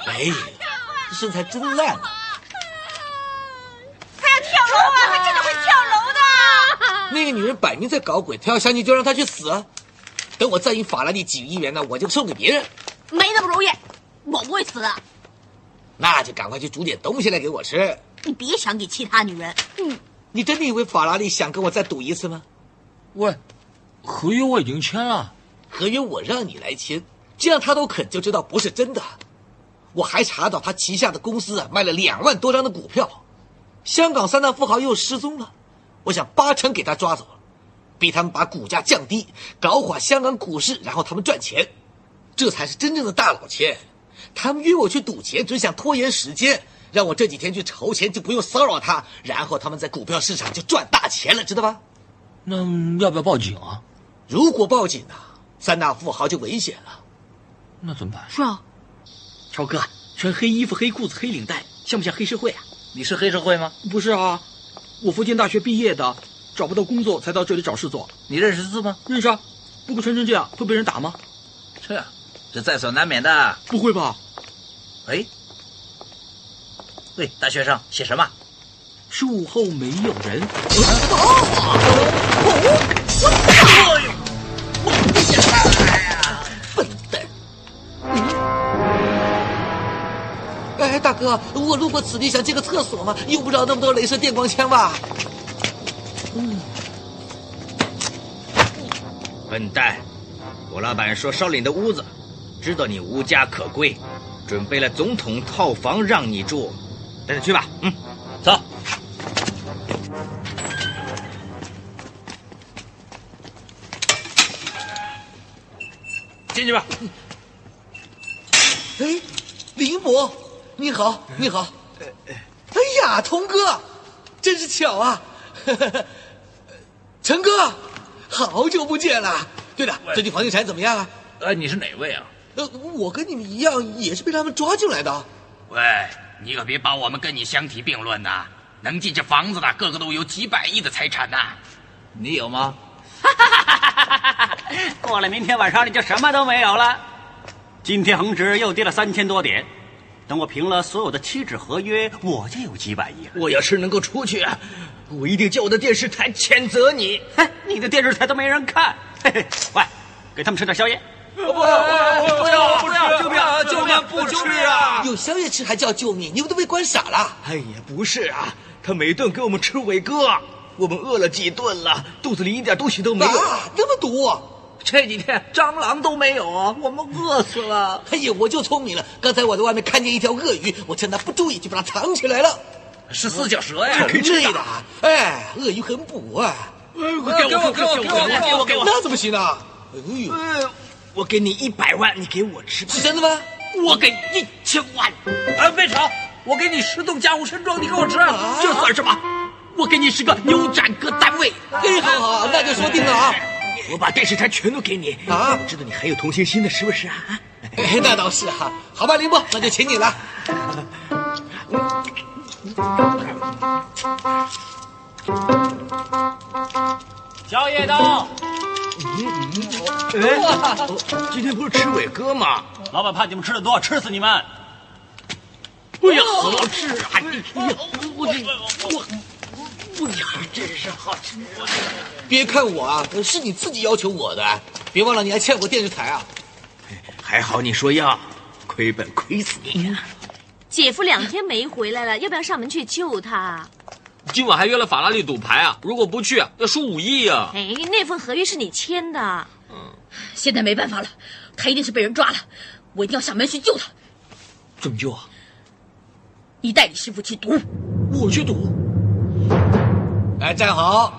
哎，这身材真烂啊！他要跳楼啊！他真的会跳楼的！那个女人摆明在搞鬼，她要相信就让她去死。等我再赢法拉利几亿元呢，我就送给别人。没那么容易，我不会死的。那就赶快去煮点东西来给我吃。你别想给其他女人。嗯，你真的以为法拉利想跟我再赌一次吗？喂，合约我已经签了，合约我让你来签，这样他都肯就知道不是真的。我还查到他旗下的公司啊卖了两万多张的股票，香港三大富豪又失踪了，我想八成给他抓走了，逼他们把股价降低，搞垮香港股市，然后他们赚钱。这才是真正的大佬钱，他们约我去赌钱，只想拖延时间，让我这几天去筹钱，就不用骚扰他，然后他们在股票市场就赚大钱了，知道吧？那要不要报警啊？如果报警啊，三大富豪就危险了。那怎么办？是啊，超哥，穿黑衣服、黑裤子、黑领带，像不像黑社会啊？你是黑社会吗？不是啊，我福建大学毕业的，找不到工作才到这里找事做。你认识字吗？认识啊，不过穿成这样会被人打吗？这。这在所难免的。不会吧？哎，喂，大学生，写什么？树后没有人。笨大哥，我路过此地想借个厕所嘛，用不着那么多镭射电光枪吧？嗯。笨蛋！我老板说烧了你的屋子。知道你无家可归，准备了总统套房让你住，带他去吧。嗯，走，进去吧。哎，林伯，你好，你好。哎呀，童哥，真是巧啊！陈哥，好久不见了。对了，最近房地产怎么样啊？呃，你是哪位啊？呃，我跟你们一样，也是被他们抓进来的。喂，你可别把我们跟你相提并论呐！能进这房子的，个个都有几百亿的财产呐。你有吗？过了明天晚上，你就什么都没有了。今天恒指又跌了三千多点，等我平了所有的期指合约，我就有几百亿了。我要是能够出去，我一定叫我的电视台谴责你。嘿，你的电视台都没人看。嘿嘿，喂，给他们吃点宵夜。不不不要不要救命救命不吃啊！有宵夜吃还叫救命？你们都被关傻了？哎呀，不是啊，他每顿给我们吃伟哥，我们饿了几顿了，肚子里一点东西都没有。那么毒？这几天蟑螂都没有啊，我们饿死了。哎呀，我就聪明了，刚才我在外面看见一条鳄鱼，我趁它不注意就把它藏起来了。是四脚蛇呀，可以吃的。哎，鳄鱼很补啊。给我给我给我给我给我给我，那怎么行呢？哎呦。我给你一百万，你给我吃，是真的吗？我给一千万，啊，别吵！我给你十栋家务山庄，你给我吃，这算什么？我给你十个牛展各单位，哎，好好，那就说定了啊！我把电视台全都给你啊！我知道你很有同情心的，是不是啊？哎，那倒是哈。好吧，林波，那就请你了。宵夜到。哎，今天不是吃伟哥吗？老板怕你们吃的多，吃死你们！哎呀，好吃啊！我我我呀，真是好吃！别看我啊，是你自己要求我的，别忘了你还欠我电视台啊！还好你说要，亏本亏死你呀！姐夫两天没回来了，要不要上门去救他？今晚还约了法拉利赌牌啊！如果不去，要输五亿啊！哎，那份合约是你签的。嗯，现在没办法了，他一定是被人抓了，我一定要上门去救他。怎么救啊？你带你师傅去赌，我去赌。哎，站好！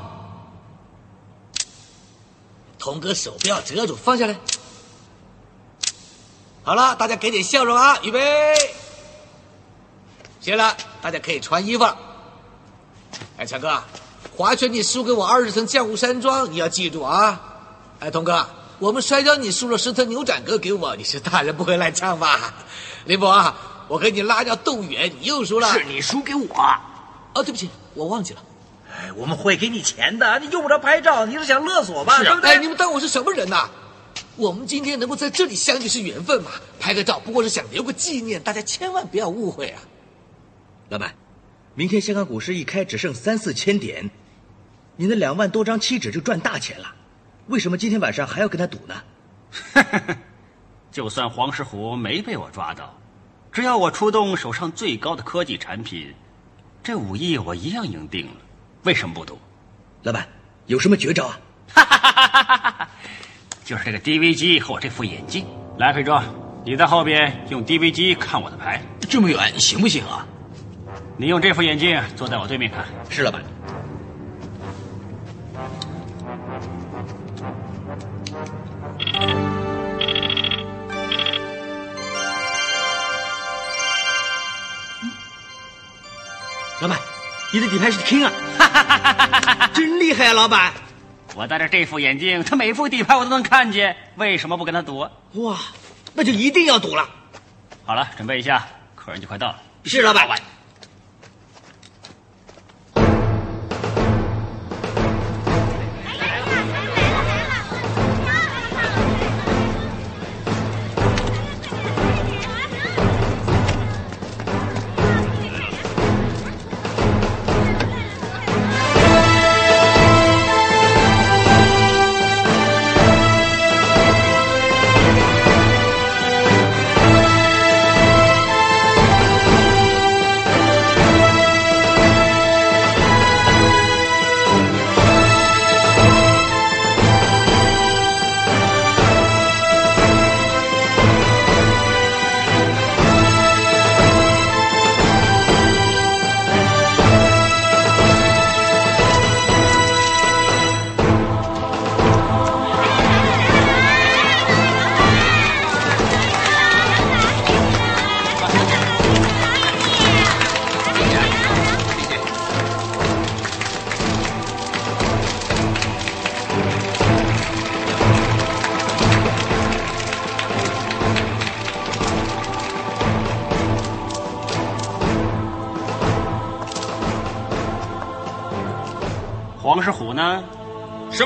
童哥手不要遮住，放下来。好了，大家给点笑容啊！预备，行了，大家可以穿衣服了。哎，强哥，划拳你输给我二十层江湖山庄，你要记住啊！哎，童哥，我们摔跤你输了十层牛展阁给我，你是大人不会赖账吧？林博，啊我给你拉掉斗远，你又输了。是你输给我。哦，对不起，我忘记了。哎，我们会给你钱的，你用不着拍照，你是想勒索吧？对不对？哎，你们当我是什么人呐？我们今天能够在这里相聚是缘分嘛？拍个照不过是想留个纪念，大家千万不要误会啊！老板，明天香港股市一开只剩三四千点，你那两万多张期指就赚大钱了，为什么今天晚上还要跟他赌呢？就算黄石虎没被我抓到，只要我出动手上最高的科技产品，这五亿我一样赢定了。为什么不赌？老板，有什么绝招啊？哈哈哈哈哈就是这个 DV 机和我这副眼镜。来，裴庄，你在后边用 DV 机看我的牌。这么远行不行啊？你用这副眼镜坐在我对面看。是老板。老板，你的底牌是 King 啊！真厉害啊，老板！我戴着这副眼镜，他每副底牌我都能看见，为什么不跟他赌？哇，那就一定要赌了。好了，准备一下，客人就快到了。是老板。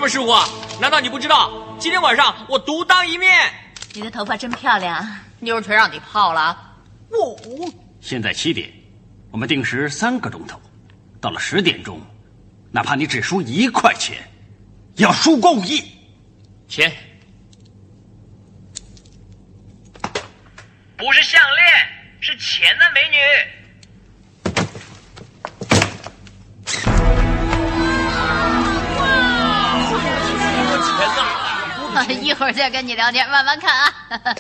么石虎？难道你不知道？今天晚上我独当一面。你的头发真漂亮，妞儿全让你泡了。我现在七点，我们定时三个钟头，到了十点钟，哪怕你只输一块钱，也要输够五亿。钱不是项链，是钱呢，美女。一会儿再跟你聊天，慢慢看啊。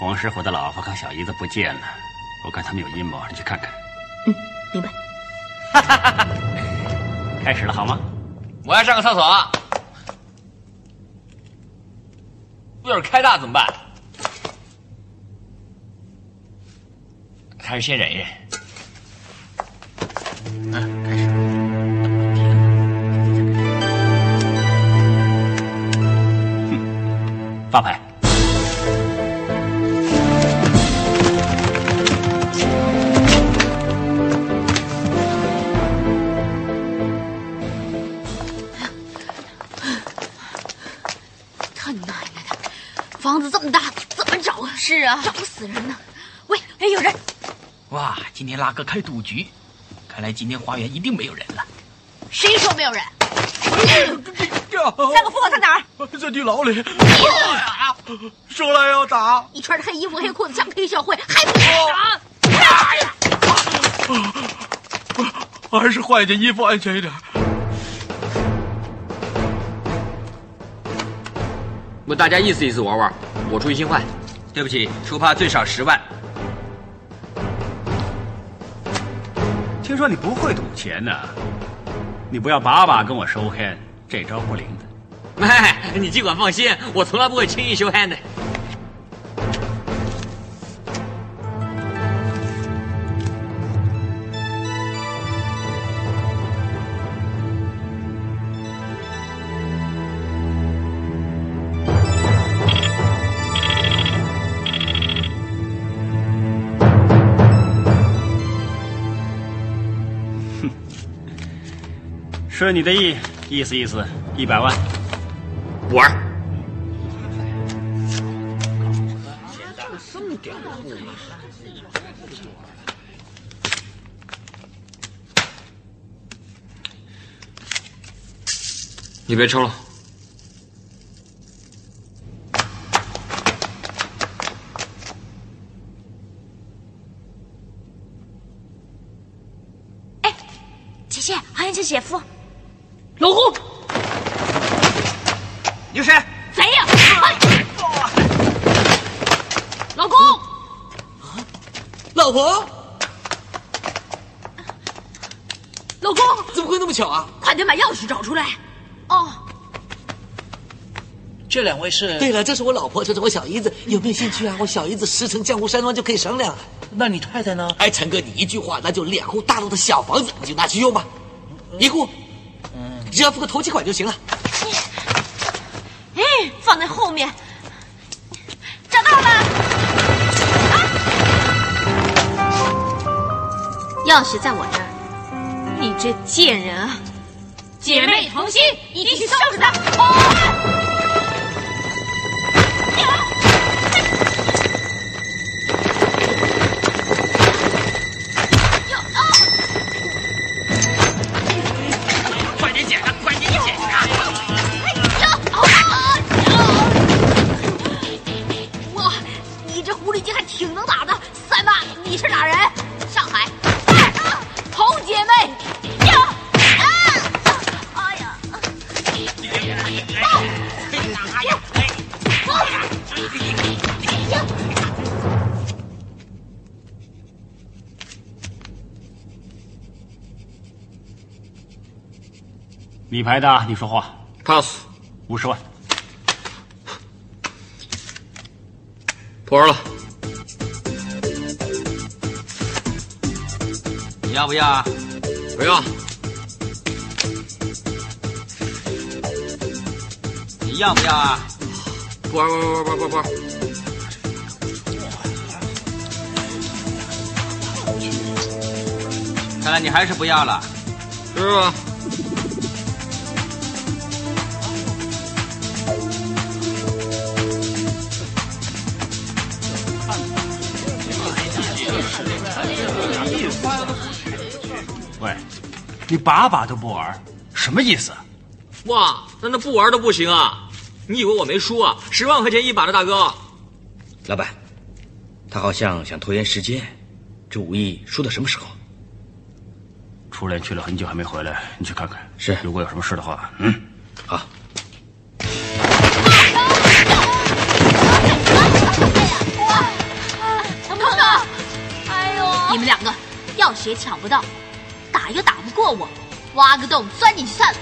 黄师傅的老婆和小姨子不见了，我看他们有阴谋，你去看看。嗯，明白。开始了好吗？我要上个厕所。要是开大怎么办？还是先忍一忍。嗯，开始。发牌。他奶奶的，房子这么大，怎么找啊？是啊，找死人呢！喂，哎，有人！哇，今天拉哥开赌局，看来今天花园一定没有人了。谁说没有人？三个富豪在哪儿？在地牢里。说来要打。你穿着黑衣服黑裤子像黑社会，还不打？打呀！还是换一件衣服安全一点。问大家意思意思玩玩，我出一新换。对不起，出趴最少十万。听说你不会赌钱呢，你不要把把跟我收 hand，这招不灵的。哎你尽管放心我从来不会轻易修汉的。顺你的意意思意思一百万。不玩。这么点的故意。你别抽了。哎姐姐，好像是姐夫。老公，你是谁？贼呀！老公，老婆，老公，怎么会那么巧啊？快点把钥匙找出来。哦，这两位是？对了，这是我老婆，这是我小姨子，有没有兴趣啊？我小姨子师承江湖山庄就可以商量了。那你太太呢？哎，陈哥，你一句话，那就两户大陆的小房子，你就拿去用吧。一户，嗯，只要付个头期款就行了。哎，放在后面。找到了。啊！钥匙在我这儿。你这贱人啊！姐妹同心，一起去收拾他！你牌的，你说话。pass，五十万。不玩了。你要不要啊？不要。你要不要啊？不玩，不玩，不玩，不玩，不玩。看来你还是不要了。是吧？你把把都不玩，什么意思？哇，那那不玩都不行啊！你以为我没输啊？十万块钱一把的大哥。老板，他好像想拖延时间，这武艺输到什么时候？初恋去了很久还没回来，你去看看。是，如果有什么事的话，嗯，好。疼不疼？哎呦！你们两个钥匙也抢不到，打又打不过我，挖个洞钻进去算了。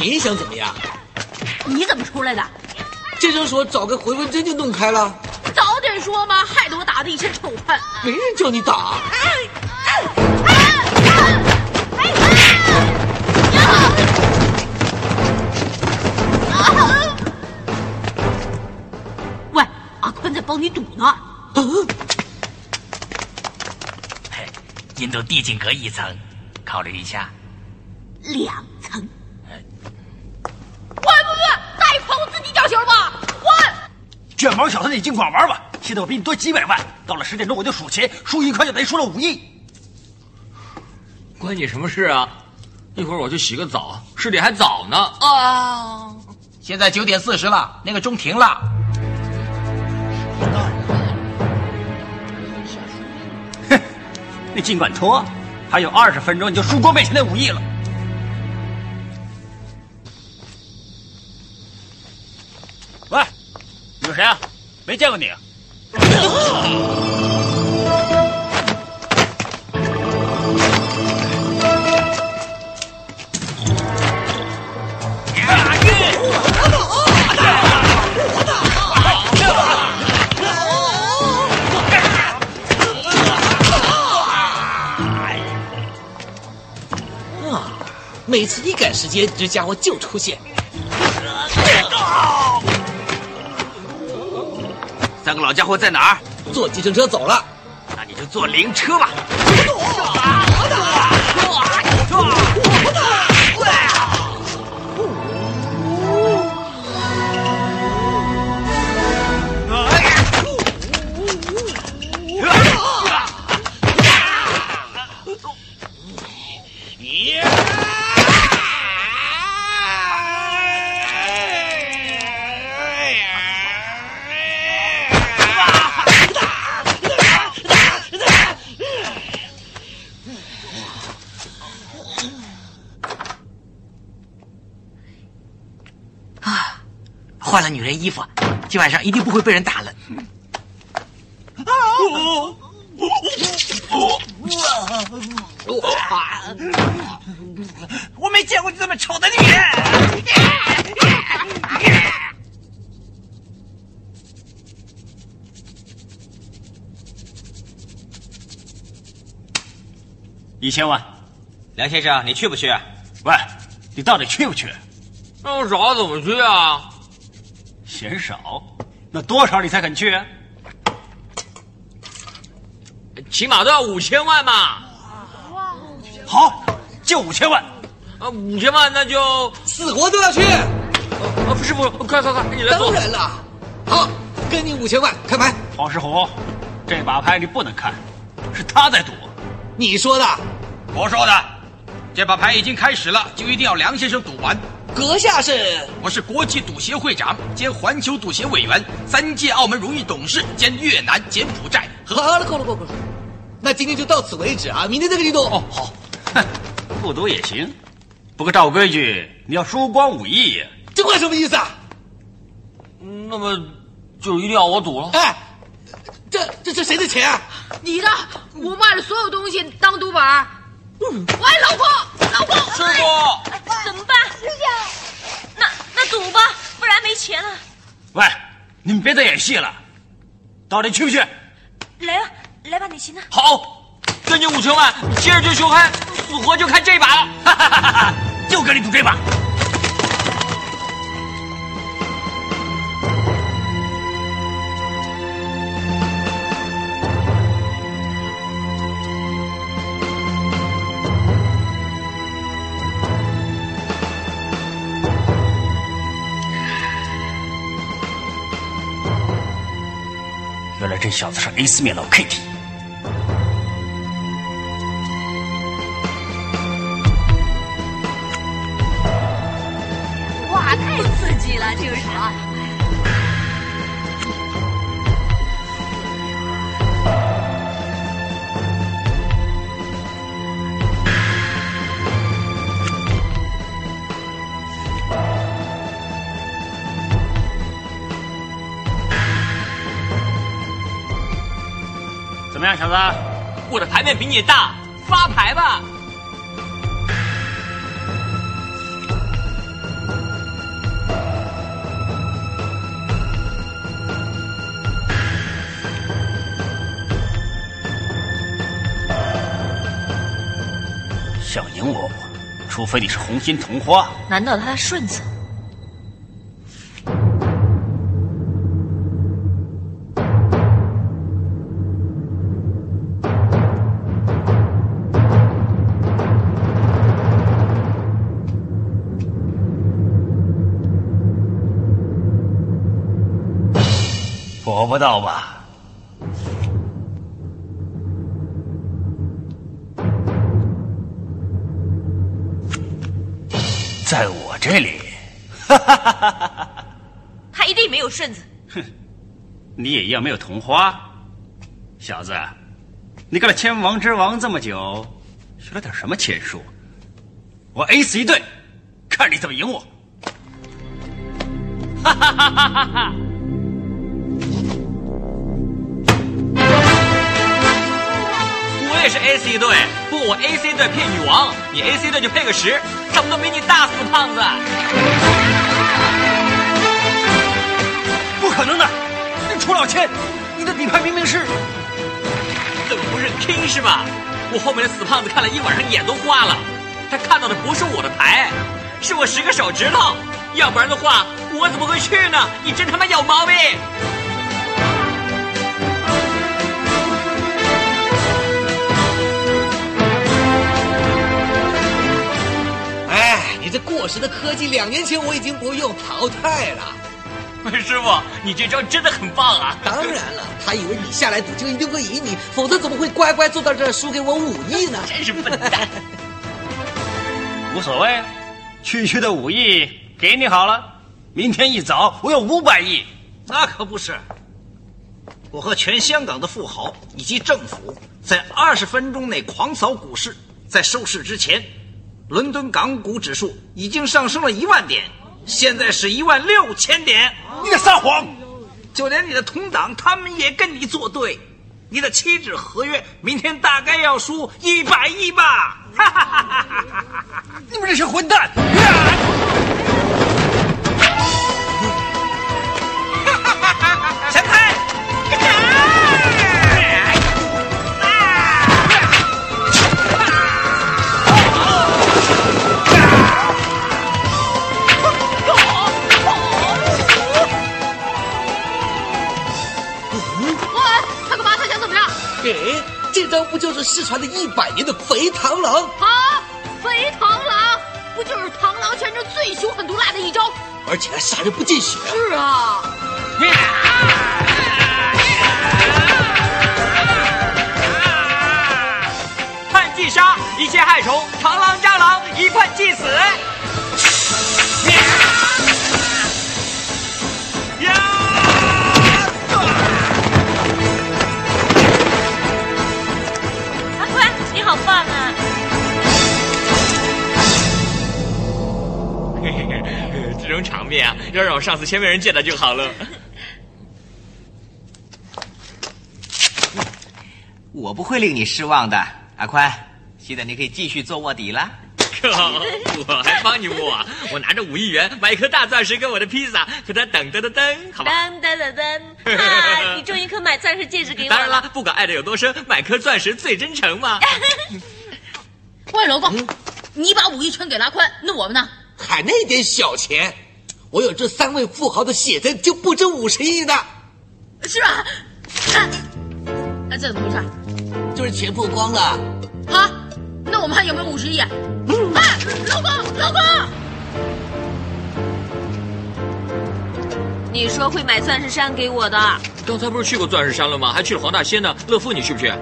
你想怎么样？你怎么出来的？这诊所找个回纹针就弄开了。早点说嘛，害得我打的一身臭汗。没人叫你打。喂，阿坤在帮你赌呢。印度地景阁一层，考虑一下。两层。喂，不不，太狂，我自己掉球了吧？喂，卷毛小子，你尽管玩吧。现在我比你多几百万，到了十点钟我就数钱，输一块就等于输了五亿。关你什么事啊？一会儿我去洗个澡，十点还早呢。啊！现在九点四十了，那个钟停了。哼，你尽管拖，还有二十分钟你就输光面前那五亿了。没见过你啊。啊每次一赶时间这家伙就出现。三个老家伙在哪儿？坐计程车走了。那你就坐灵车吧。人衣服，今晚上一定不会被人打了。我没见过你这么丑的女人。一千万，梁先生，你去不去？喂，你到底去不去？那么少怎么去啊？嫌少？那多少你才肯去？起码都要五千万嘛。好，就五千万。啊，五千万那就死活都要去。啊，师傅，快快快，你来做。当然了。好，跟你五千万，开牌。黄石虎，这把牌你不能看，是他在赌。你说的？我说的。这把牌已经开始了，就一定要梁先生赌完。阁下是？我是国际赌协会长兼环球赌协委员，三届澳门荣誉董事兼越南、柬埔寨。好了，够了，够了，够了。那今天就到此为止啊！明天再跟你赌。哦，好。哼，不赌也行，不过照规矩，你要输光五亿。这话什么意思啊？那么就一定要我赌了？哎，这这这谁的钱啊？你的，我卖了所有东西当赌本。喂，老婆，老婆，师傅，怎么办？师傅，那那赌吧，不然没钱了。喂，你们别再演戏了，到底去不去？来吧，来吧，你行了。好，给你五千万，接着就秀嗨，死活就看这把了。哈哈哈哈！就跟你赌这把。这小子是 A 四面老 Kitty。哇，太刺激了，就是。么样，小子？我的牌面比你大，发牌吧。想赢我，除非你是红心同花。难道他是顺子？不到吧？在我这里，他一定没有顺子。哼，你也一样没有同花，小子，你干了千王之王这么久，学了点什么剑术？我 A 死一对，看你怎么赢我！哈哈哈哈哈哈！也是 A C 队，不过我 A C 队配女王，你 A C 队就配个十，怎么都比你大，死胖子！不可能的，楚老千，你的底牌明明是……怎么不是 King 是吧？我后面的死胖子看了一晚上眼都花了，他看到的不是我的牌，是我十个手指头。要不然的话，我怎么会去呢？你真他妈有毛病！这过时的科技，两年前我已经不用淘汰了。师傅，你这招真的很棒啊！当然了，他以为你下来赌就一定会赢你，否则怎么会乖乖坐到这儿输给我五亿呢？真是笨蛋！无所谓，区区的五亿给你好了。明天一早我有五百亿。那可不是，我和全香港的富豪以及政府在二十分钟内狂扫股市，在收市之前，伦敦港股指数已经上升了一万点。现在是一万六千点，你在撒谎！就连你的同党他们也跟你作对，你的期指合约明天大概要输一百亿吧！哈哈哈哈哈哈！你们这些混蛋！不就是失传了一百年的肥螳螂？啊，肥螳螂不就是螳螂拳中最凶狠毒辣的一招？而且还杀人不见血。是啊。看即杀，一切害虫，螳螂、蟑螂一判即死。阿好棒啊！嘿嘿嘿，这种场面啊，要让我上次千面人见到就好了。我不会令你失望的，阿宽。现在你可以继续做卧底了。靠，我还帮你握啊！我拿着五亿元买一颗大钻石跟我的披萨，和他噔噔噔噔，好吧？噔噔噔噔！啊，你终于肯买钻石戒指给我当然啦，不管爱的有多深，买颗钻石最真诚嘛。喂，老公，你把五亿全给拉宽，那我们呢？还，那点小钱，我有这三位富豪的血证，就不止五十亿呢。是吧？啊，那这怎么回事？就是钱破光了。好，那我们还有没有五十亿？啊，老公，老公，你说会买钻石山给我的。刚才不是去过钻石山了吗？还去了黄大仙呢。乐富，你去不去？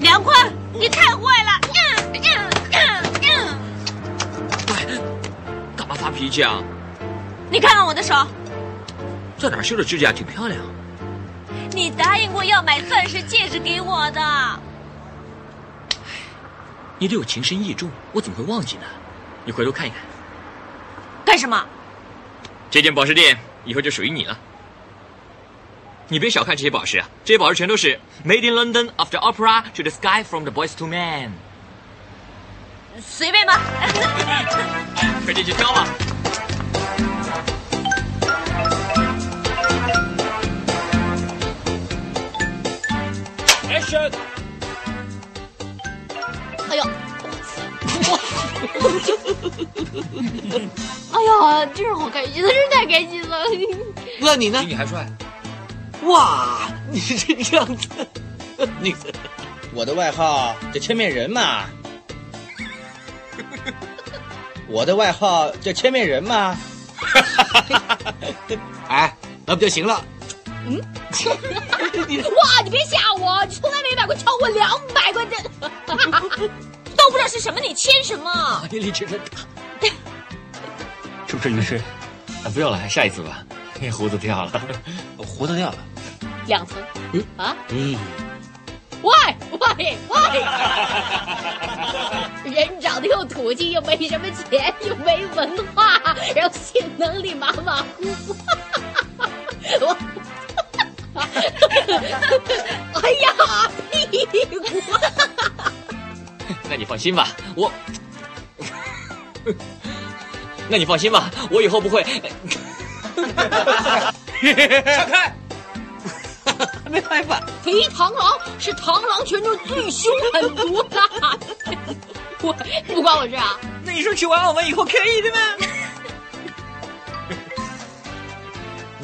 梁坤，你太坏了！嗯嗯嗯嗯。喂，干嘛发脾气啊？你看看我的手，在哪儿修的指甲？挺漂亮。你答应过要买钻石戒指给我的。你对我情深意重，我怎么会忘记呢？你回头看一看。干什么？这间宝石店以后就属于你了。你别小看这些宝石啊，这些宝石全都是 Made in London of the Opera to the Sky from the Boys to Men。随便吧。快进去挑吧。Action！哎呦，哎呀，真是好开心，真是太开心了。那你呢？比你还帅。哇，你这个样子，你我的外号叫千面人嘛。我的外号叫千面人嘛。哎，那不就行了？嗯，哇！你别吓我，你从来没买过超过两百块钱，都不知道是什么，你签什么？你力气真大。是不是于师？啊，不要了，下一次吧。胡子掉了，胡子掉了，两层。嗯啊，嗯，喂喂喂！人长得又土气，又没什么钱，又没文化，然后性能力马马虎虎。我，哎呀，屁股！那你放心吧，我。那你放心吧，我以后不会。闪开！没办法。肥螳螂是螳螂拳中最凶狠毒辣的。我不关我事啊。那你说去完澳门以后可以的吗？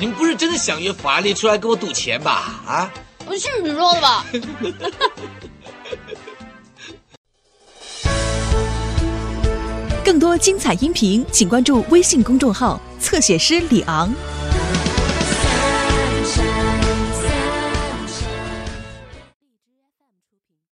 你们不是真的想约法拉利出来跟我赌钱吧？啊？是你说的吧？更多精彩音频，请关注微信公众号“侧写师李昂”。